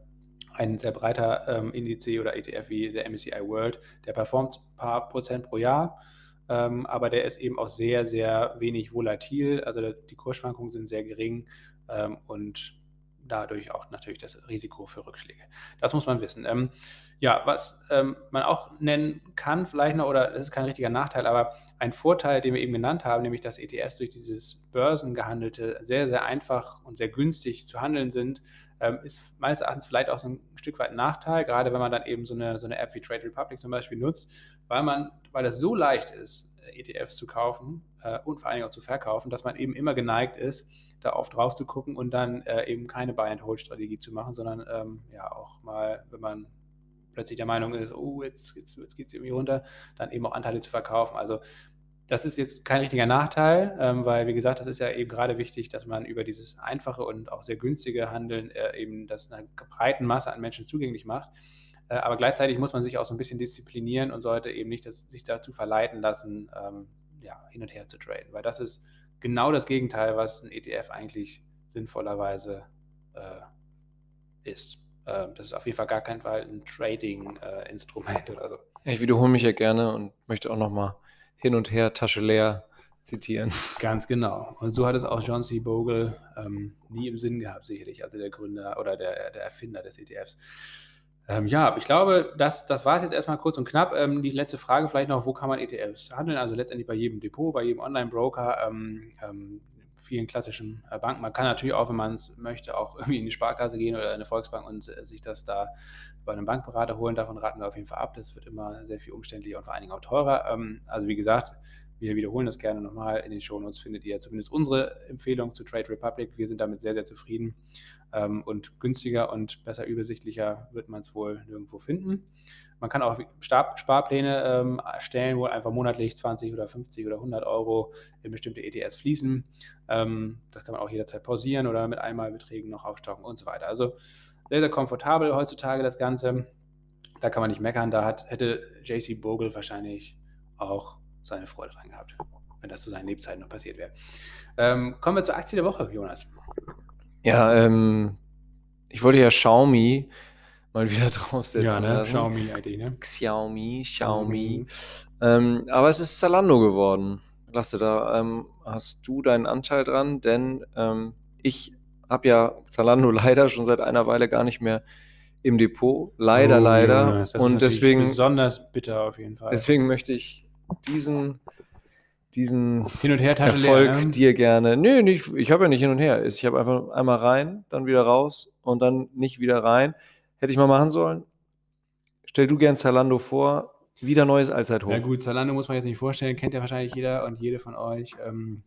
ein sehr breiter ähm, Indiz oder ETF wie der MSCI World, der performt ein paar Prozent pro Jahr ähm, aber der ist eben auch sehr, sehr wenig volatil. Also die Kursschwankungen sind sehr gering ähm, und dadurch auch natürlich das Risiko für Rückschläge. Das muss man wissen. Ähm, ja, was ähm, man auch nennen kann, vielleicht noch, oder das ist kein richtiger Nachteil, aber ein Vorteil, den wir eben genannt haben, nämlich dass ETFs durch dieses Börsengehandelte sehr, sehr einfach und sehr günstig zu handeln sind, ähm, ist meines Erachtens vielleicht auch so ein Stück weit ein Nachteil, gerade wenn man dann eben so eine, so eine App wie Trade Republic zum Beispiel nutzt, weil man, weil das so leicht ist, ETFs zu kaufen äh, und vor allen Dingen auch zu verkaufen, dass man eben immer geneigt ist, da oft drauf zu gucken und dann äh, eben keine Buy-and-Hold-Strategie zu machen, sondern ähm, ja auch mal, wenn man plötzlich der Meinung ist, oh, jetzt, jetzt, jetzt geht es irgendwie runter, dann eben auch Anteile zu verkaufen. Also das ist jetzt kein richtiger Nachteil, ähm, weil, wie gesagt, das ist ja eben gerade wichtig, dass man über dieses einfache und auch sehr günstige Handeln äh, eben das einer breiten Masse an Menschen zugänglich macht. Äh, aber gleichzeitig muss man sich auch so ein bisschen disziplinieren und sollte eben nicht das, sich dazu verleiten lassen, ähm, ja, hin und her zu traden, weil das ist genau das Gegenteil, was ein ETF eigentlich sinnvollerweise äh, ist. Äh, das ist auf jeden Fall gar kein Fall ein Trading-Instrument oder so. Ich wiederhole mich ja gerne und möchte auch nochmal hin und her Tasche leer zitieren. Ganz genau. Und so hat es auch John C. Bogle ähm, nie im Sinn gehabt, sicherlich, also der Gründer oder der, der Erfinder des ETFs. Ähm, ja, ich glaube, das, das war es jetzt erstmal kurz und knapp. Ähm, die letzte Frage vielleicht noch, wo kann man ETFs handeln? Also letztendlich bei jedem Depot, bei jedem Online-Broker, ähm, ähm vielen klassischen äh, Banken. Man kann natürlich auch, wenn man es möchte, auch irgendwie in die Sparkasse gehen oder in eine Volksbank und äh, sich das da bei einem Bankberater holen. Davon raten wir auf jeden Fall ab. Das wird immer sehr viel umständlicher und vor allen Dingen auch teurer. Ähm, also wie gesagt, wir wiederholen das gerne nochmal. In den Shownotes findet ihr zumindest unsere Empfehlung zu Trade Republic. Wir sind damit sehr, sehr zufrieden. Ähm, und günstiger und besser übersichtlicher wird man es wohl nirgendwo finden. Man kann auch Star Sparpläne ähm, erstellen, wo einfach monatlich 20 oder 50 oder 100 Euro in bestimmte ETS fließen. Ähm, das kann man auch jederzeit pausieren oder mit Einmalbeträgen noch aufstocken und so weiter. Also sehr, sehr komfortabel heutzutage das Ganze. Da kann man nicht meckern. Da hat, hätte JC Bogle wahrscheinlich auch seine Freude dran gehabt, wenn das zu seinen Lebzeiten noch passiert wäre. Ähm, kommen wir zur Aktie der Woche, Jonas. Ja, ähm, ich wollte ja Xiaomi mal wieder draufsetzen. Ja, ne? Xiaomi-ID, ne? Xiaomi, Xiaomi. Ähm, aber es ist Zalando geworden. Lasse, da ähm, hast du deinen Anteil dran, denn ähm, ich habe ja Zalando leider schon seit einer Weile gar nicht mehr im Depot. Leider, Oh, leider. Jonas, das ist Und natürlich deswegen, besonders bitter auf jeden Fall. deswegen möchte ich diesen, diesen Hin- und Her-Tasche Erfolg leer, ne? dir gerne. Nö, nicht, ich habe ja nicht hin und her. Ich habe einfach einmal rein, dann wieder raus und dann nicht wieder rein. Hätte ich mal machen sollen. Stell du gern Zalando vor. Wieder neues Allzeithoch. Ja gut, Zalando muss man jetzt nicht vorstellen, kennt ja wahrscheinlich jeder und jede von euch. Ähm,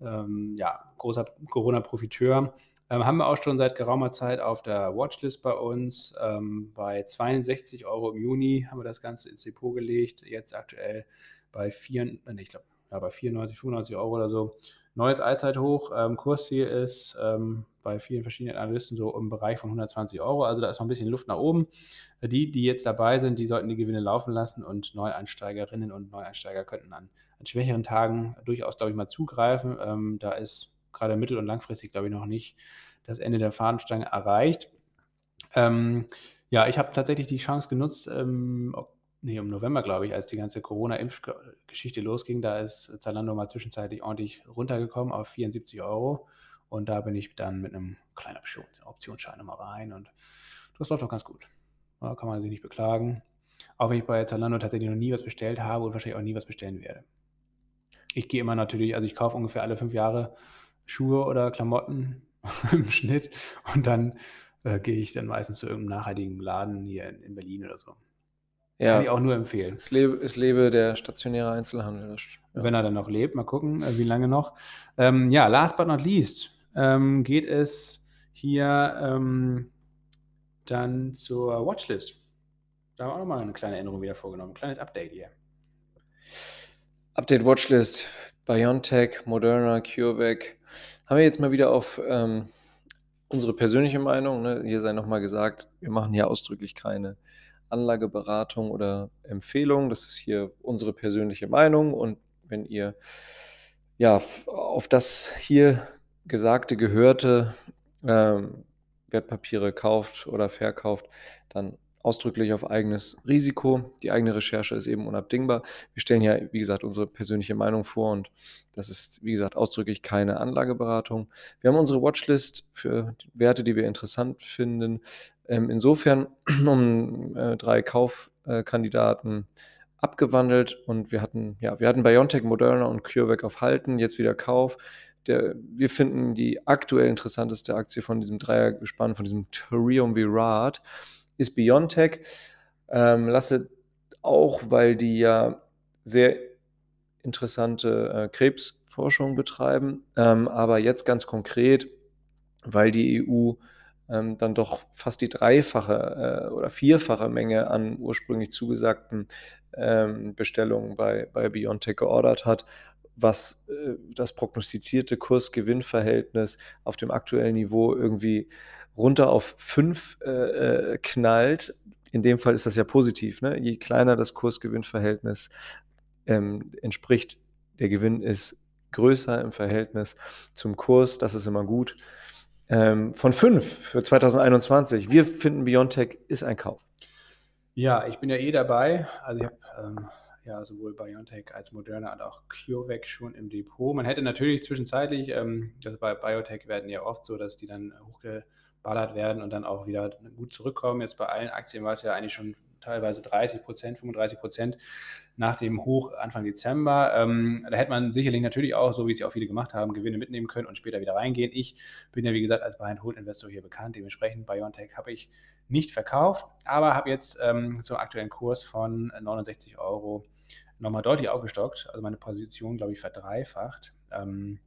ähm, ja, großer Corona-Profiteur. Ähm, haben wir auch schon seit geraumer Zeit auf der Watchlist bei uns. Ähm, bei 62 Euro im Juni haben wir das Ganze ins Depot gelegt. Jetzt aktuell bei 4, äh, nee, ich glaube, ja, bei 94, 95 Euro oder so. Neues Allzeithoch. Ähm, Kursziel ist ähm, bei vielen verschiedenen Analysten so im Bereich von 120 Euro. Also da ist noch ein bisschen Luft nach oben. Die, die jetzt dabei sind, die sollten die Gewinne laufen lassen und Neueinsteigerinnen und Neueinsteiger könnten an, an schwächeren Tagen durchaus, glaube ich, mal zugreifen. Ähm, da ist gerade mittel- und langfristig, glaube ich, noch nicht das Ende der Fahnenstange erreicht. Ähm, ja, ich habe tatsächlich die Chance genutzt, ähm, nee, im November, glaube ich, als die ganze Corona-Impfgeschichte losging, da ist Zalando mal zwischenzeitlich ordentlich runtergekommen auf 74 Euro. Und da bin ich dann mit einem kleinen Option, Optionsschein nochmal rein und das läuft doch ganz gut. Da kann man sich nicht beklagen. Auch wenn ich bei Zalando tatsächlich noch nie was bestellt habe und wahrscheinlich auch nie was bestellen werde. Ich gehe immer natürlich, also ich kaufe ungefähr alle fünf Jahre Schuhe oder Klamotten im Schnitt und dann äh, gehe ich dann meistens zu irgendeinem nachhaltigen Laden hier in, in Berlin oder so. Kann ich Ja, auch nur empfehlen. es lebe, es lebe der stationäre Einzelhandel. Ja. wenn er dann noch lebt. Mal gucken, äh, wie lange noch. Ähm, ja, last but not least ähm, geht es hier ähm, dann zur Watchlist. Da haben wir auch nochmal eine kleine Änderung wieder vorgenommen. Ein kleines Update hier. Update Watchlist. BioNTech, Moderna, CureVac. Haben wir jetzt mal wieder auf ähm, unsere persönliche Meinung. Ne? Hier sei nochmal gesagt, wir machen hier ausdrücklich keine Anlageberatung oder Empfehlung. Das ist hier unsere persönliche Meinung. Und wenn ihr ja auf das hier Gesagte, Gehörte ähm, Wertpapiere kauft oder verkauft, dann ausdrücklich auf eigenes Risiko. Die eigene Recherche ist eben unabdingbar. Wir stellen ja, wie gesagt, unsere persönliche Meinung vor und das ist, wie gesagt, ausdrücklich keine Anlageberatung. Wir haben unsere Watchlist für Werte, die wir interessant finden, ähm, insofern um äh, drei Kaufkandidaten abgewandelt und wir hatten, ja, wir hatten BioNTech, Moderna und CureVac auf Halten, jetzt wieder Kauf. Der, wir finden die aktuell interessanteste Aktie von diesem Dreiergespann, von diesem Triumvirat, ist BioNTech. Ähm, lasse auch, weil die ja sehr interessante äh, Krebsforschung betreiben, ähm, aber jetzt ganz konkret, weil die EU ähm, dann doch fast die dreifache äh, oder vierfache Menge an ursprünglich zugesagten ähm, Bestellungen bei, bei BioNTech geordert hat, was äh, das prognostizierte Kurs-Gewinn-Verhältnis auf dem aktuellen Niveau irgendwie runter auf 5 äh, äh, knallt. In dem Fall ist das ja positiv. Ne? Je kleiner das Kurs-Gewinn-Verhältnis ähm, entspricht, der Gewinn ist größer im Verhältnis zum Kurs. Das ist immer gut. Ähm, von 5 für 2021. Wir finden, Biontech ist ein Kauf. Ja, ich bin ja eh dabei. Also ich habe ähm, ja sowohl BioNTech als Moderna und auch CureVac schon im Depot. Man hätte natürlich zwischenzeitlich, ähm, also bei Biotech werden ja oft so, dass die dann hochgeballert werden und dann auch wieder gut zurückkommen. Jetzt bei allen Aktien war es ja eigentlich schon teilweise 30 Prozent, 35 Prozent nach dem Hoch Anfang Dezember. Ähm, da hätte man sicherlich natürlich auch, so wie es ja auch viele gemacht haben, Gewinne mitnehmen können und später wieder reingehen. Ich bin ja, wie gesagt, als Buy-and-Hold-Investor hier bekannt. Dementsprechend BioNTech habe ich nicht verkauft, aber habe jetzt ähm, zum aktuellen Kurs von 69 Euro nochmal deutlich aufgestockt. Also meine Position, glaube ich, verdreifacht. Ähm,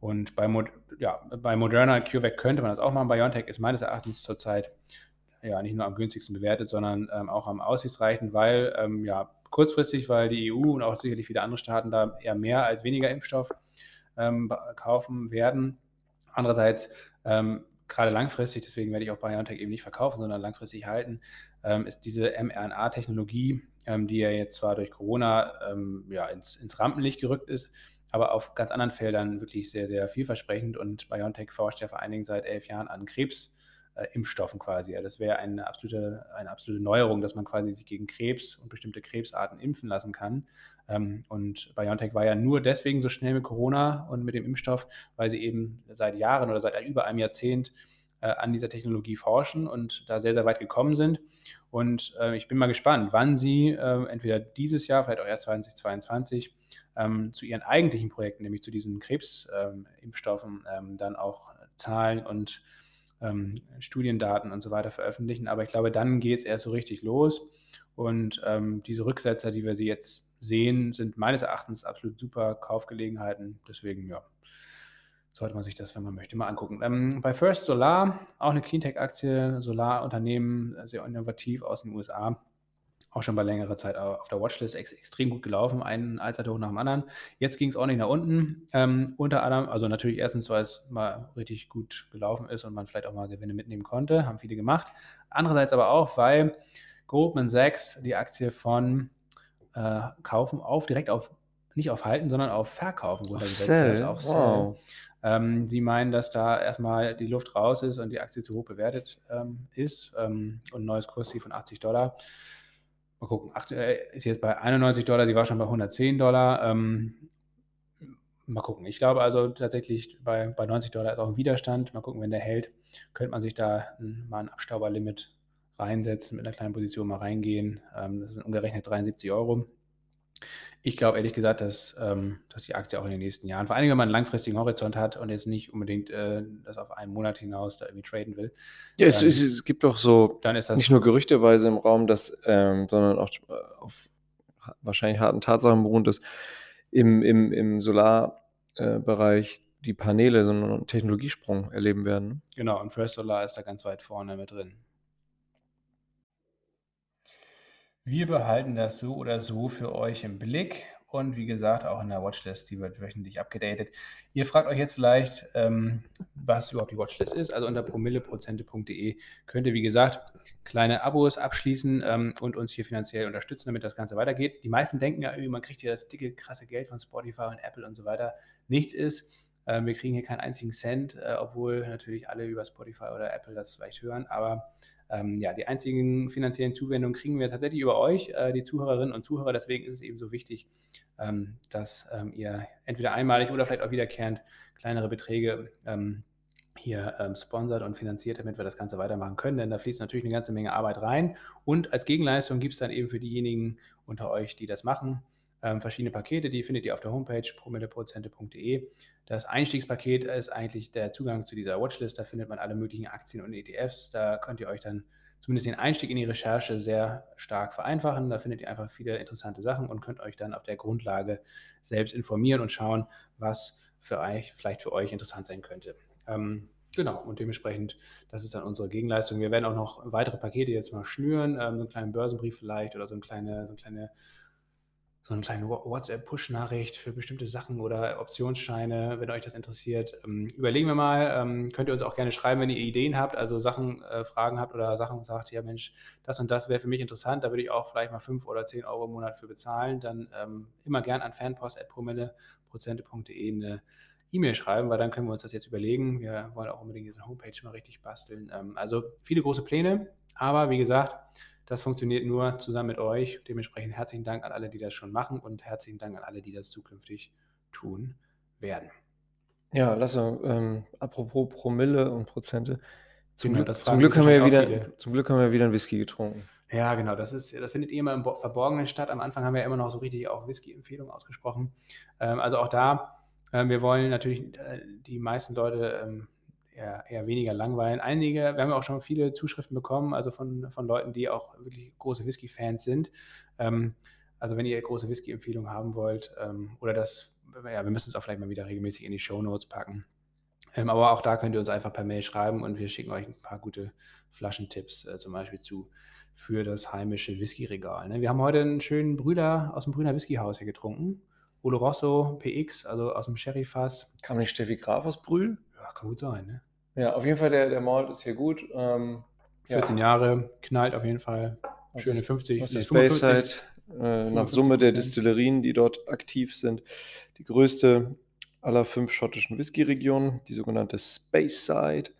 und bei, Mod ja, bei Moderna CureVac könnte man das auch machen. BioNTech ist meines Erachtens zurzeit ja nicht nur am günstigsten bewertet, sondern ähm, auch am aussichtsreichen, weil ähm, ja kurzfristig, weil die EU und auch sicherlich viele andere Staaten da eher mehr als weniger Impfstoff ähm, kaufen werden. Andererseits ähm, gerade langfristig, deswegen werde ich auch BioNTech eben nicht verkaufen, sondern langfristig halten, ähm, ist diese mRNA-Technologie, ähm, die ja jetzt zwar durch Corona ja, ins, ins Rampenlicht gerückt ist, aber auf ganz anderen Feldern wirklich sehr, sehr vielversprechend und BioNTech forscht ja vor allen Dingen seit elf Jahren an Krebs äh, Impfstoffen quasi. Ja, das wäre eine absolute, eine absolute Neuerung, dass man quasi sich gegen Krebs und bestimmte Krebsarten impfen lassen kann. Ähm, und BioNTech war ja nur deswegen so schnell mit Corona und mit dem Impfstoff, weil sie eben seit Jahren oder seit über einem Jahrzehnt äh, an dieser Technologie forschen und da sehr, sehr weit gekommen sind. Und äh, ich bin mal gespannt, wann Sie äh, entweder dieses Jahr, vielleicht auch erst 2022, ähm, zu Ihren eigentlichen Projekten, nämlich zu diesen Krebsimpfstoffen, ähm, dann auch Zahlen und ähm, Studiendaten und so weiter veröffentlichen. Aber ich glaube, dann geht es erst so richtig los. Und ähm, diese Rücksetzer, die wir sie jetzt sehen, sind meines Erachtens absolut super Kaufgelegenheiten. Deswegen, ja, sollte man sich das, wenn man möchte, mal angucken. Ähm, bei First Solar, auch eine Cleantech-Aktie, Solarunternehmen, sehr innovativ aus den USA. Auch schon bei längerer Zeit auf der Watchlist ex extrem gut gelaufen, ein Allzeithoch nach dem anderen. Jetzt ging es auch nicht nach unten. Ähm, unter anderem, also natürlich erstens, weil es mal richtig gut gelaufen ist und man vielleicht auch mal Gewinne mitnehmen konnte, haben viele gemacht. Andererseits aber auch, weil Goldman Sachs die Aktie von äh, Kaufen auf direkt auf nicht auf Halten, sondern auf Verkaufen runtergesetzt auf Sell. hat. Auf wow. Ähm, sie meinen, dass da erstmal die Luft raus ist und die Aktie zu hoch bewertet ähm, ist ähm, und ein neues Kursziel von 80 Dollar. Mal gucken, aktuell ist jetzt bei 91 Dollar, die war schon bei 110 Dollar. Ähm, mal gucken. Ich glaube also tatsächlich bei, bei 90 Dollar ist auch ein Widerstand. Mal gucken, wenn der hält, könnte man sich da mal ein Abstauberlimit reinsetzen, mit einer kleinen Position mal reingehen. Ähm, das sind umgerechnet 73 Euro. Ich glaube ehrlich gesagt, dass, ähm, dass die Aktie auch in den nächsten Jahren, vor allem wenn man einen langfristigen Horizont hat und jetzt nicht unbedingt äh, das auf einen Monat hinaus da irgendwie traden will. Ja, es, es, gibt doch so dann ist das nicht nur gerüchteweise im Raum, dass, ähm, sondern auch äh, auf wahrscheinlich harten Tatsachen beruht, dass im, im, im Solarbereich äh, die Paneele so einen Technologiesprung erleben werden. Genau, und First Solar ist da ganz weit vorne mit drin. Wir behalten das so oder so für euch im Blick und wie gesagt auch in der Watchlist, die wird wöchentlich abgedatet. Ihr fragt euch jetzt vielleicht, ähm, was überhaupt die Watchlist ist. Also unter promilleprozente.de könnt ihr, wie gesagt, kleine Abos abschließen ähm, und uns hier finanziell unterstützen, damit das Ganze weitergeht. Die meisten denken ja irgendwie, man kriegt hier das dicke, krasse Geld von Spotify und Apple und so weiter. Nichts ist. Ähm, wir kriegen hier keinen einzigen Cent, äh, obwohl natürlich alle über Spotify oder Apple das vielleicht hören. Aber ähm, ja, die einzigen finanziellen Zuwendungen kriegen wir tatsächlich über euch, äh, die Zuhörerinnen und Zuhörer. Deswegen ist es eben so wichtig, ähm, dass ähm, ihr entweder einmalig oder vielleicht auch wiederkehrend kleinere Beträge ähm, hier ähm, sponsert und finanziert, damit wir das Ganze weitermachen können. Denn da fließt natürlich eine ganze Menge Arbeit rein. Und als Gegenleistung gibt es dann eben für diejenigen unter euch, die das machen, ähm, verschiedene Pakete, die findet ihr auf der Homepage promilleprozente.de. Das Einstiegspaket ist eigentlich der Zugang zu dieser Watchlist. Da findet man alle möglichen Aktien und ETFs. Da könnt ihr euch dann zumindest den Einstieg in die Recherche sehr stark vereinfachen. Da findet ihr einfach viele interessante Sachen und könnt euch dann auf der Grundlage selbst informieren und schauen, was für euch vielleicht für euch interessant sein könnte. Ähm, Genau, und dementsprechend, das ist dann unsere Gegenleistung. Wir werden auch noch weitere Pakete jetzt mal schnüren, ähm, so einen kleinen Börsenbrief vielleicht oder so eine kleine, so eine kleine so eine kleine WhatsApp-Push-Nachricht für bestimmte Sachen oder Optionsscheine, wenn euch das interessiert. Ähm, überlegen wir mal, ähm, könnt ihr uns auch gerne schreiben, wenn ihr Ideen habt, also Sachen, äh, Fragen habt oder Sachen sagt, ja Mensch, das und das wäre für mich interessant, da würde ich auch vielleicht mal 5 oder 10 Euro im Monat für bezahlen, dann ähm, immer gern an fanpost.promilleprozente.de eine E-Mail schreiben, weil dann können wir uns das jetzt überlegen. Wir wollen auch unbedingt diese Homepage mal richtig basteln. Ähm, also viele große Pläne, aber wie gesagt, das funktioniert nur zusammen mit euch. Dementsprechend herzlichen Dank an alle, die das schon machen und herzlichen Dank an alle, die das zukünftig tun werden. Ja, Lasse, ähm, apropos Promille und Prozente. Zum, genau, Glück, zum, Glück haben wir ja wieder, zum Glück haben wir wieder einen Whisky getrunken. Ja, genau. Das, ist, das findet immer im Verborgenen statt. Am Anfang haben wir ja immer noch so richtig auch Whisky-Empfehlungen ausgesprochen. Ähm, also auch da, äh, wir wollen natürlich äh, die meisten Leute ähm, eher, eher weniger langweilen. Einige, wir haben auch schon viele Zuschriften bekommen, also von, von Leuten, die auch wirklich große Whisky-Fans sind. Ähm, also wenn ihr große Whisky-Empfehlungen haben wollt ähm, oder das, ja, wir müssen es auch vielleicht mal wieder regelmäßig in die Show Notes packen. Ähm, aber auch da könnt ihr uns einfach per Mail schreiben und wir schicken euch ein paar gute Flaschentipps äh, zum Beispiel zu für das heimische Whisky-Regal. Ne? Wir haben heute einen schönen Brüder aus dem Brüder Whisky-Haus hier getrunken. Oloroso PX, also aus dem Sherry-Fass. Kam nicht Steffi Graf aus Brühl? Ja, kann gut sein, ne? Ja, auf jeden Fall, der, der Malt ist hier gut. Ähm, 14 ja. Jahre, knallt auf jeden Fall. Was Schöne ist, 50, was nee, Speyside, äh, nach Summe der Distillerien, die dort aktiv sind, die größte aller fünf schottischen Whisky-Regionen, die sogenannte Speyside.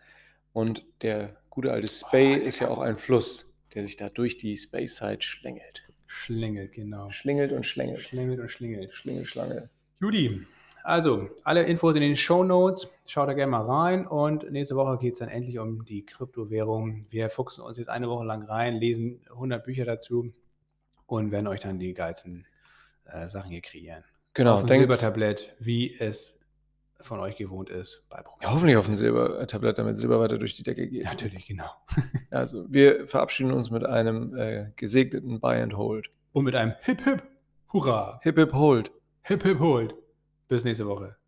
Und der gute alte Spey oh, ist ja auch ein Fluss, der sich da durch die Speyside schlängelt. Schlängelt, genau. Schlingelt und schlängelt. Schlängelt und schlingelt. Schlingel, Schlange. Judy, Also, alle Infos in den Show Notes. Schaut da gerne mal rein. Und nächste Woche geht es dann endlich um die Kryptowährung. Wir fuchsen uns jetzt eine Woche lang rein, lesen 100 Bücher dazu und werden euch dann die geilsten äh, Sachen hier kreieren. Genau, Auf ein Silbertablett, wie es von euch gewohnt ist. Bei Ja, hoffentlich auf ein Silbertablett, damit Silber weiter durch die Decke geht. Natürlich, genau. Also, wir verabschieden uns mit einem äh, gesegneten Buy and Hold. Und mit einem Hip Hip Hurra. Hip Hip Hold. Hip Hip Hold. Bis nächste Woche.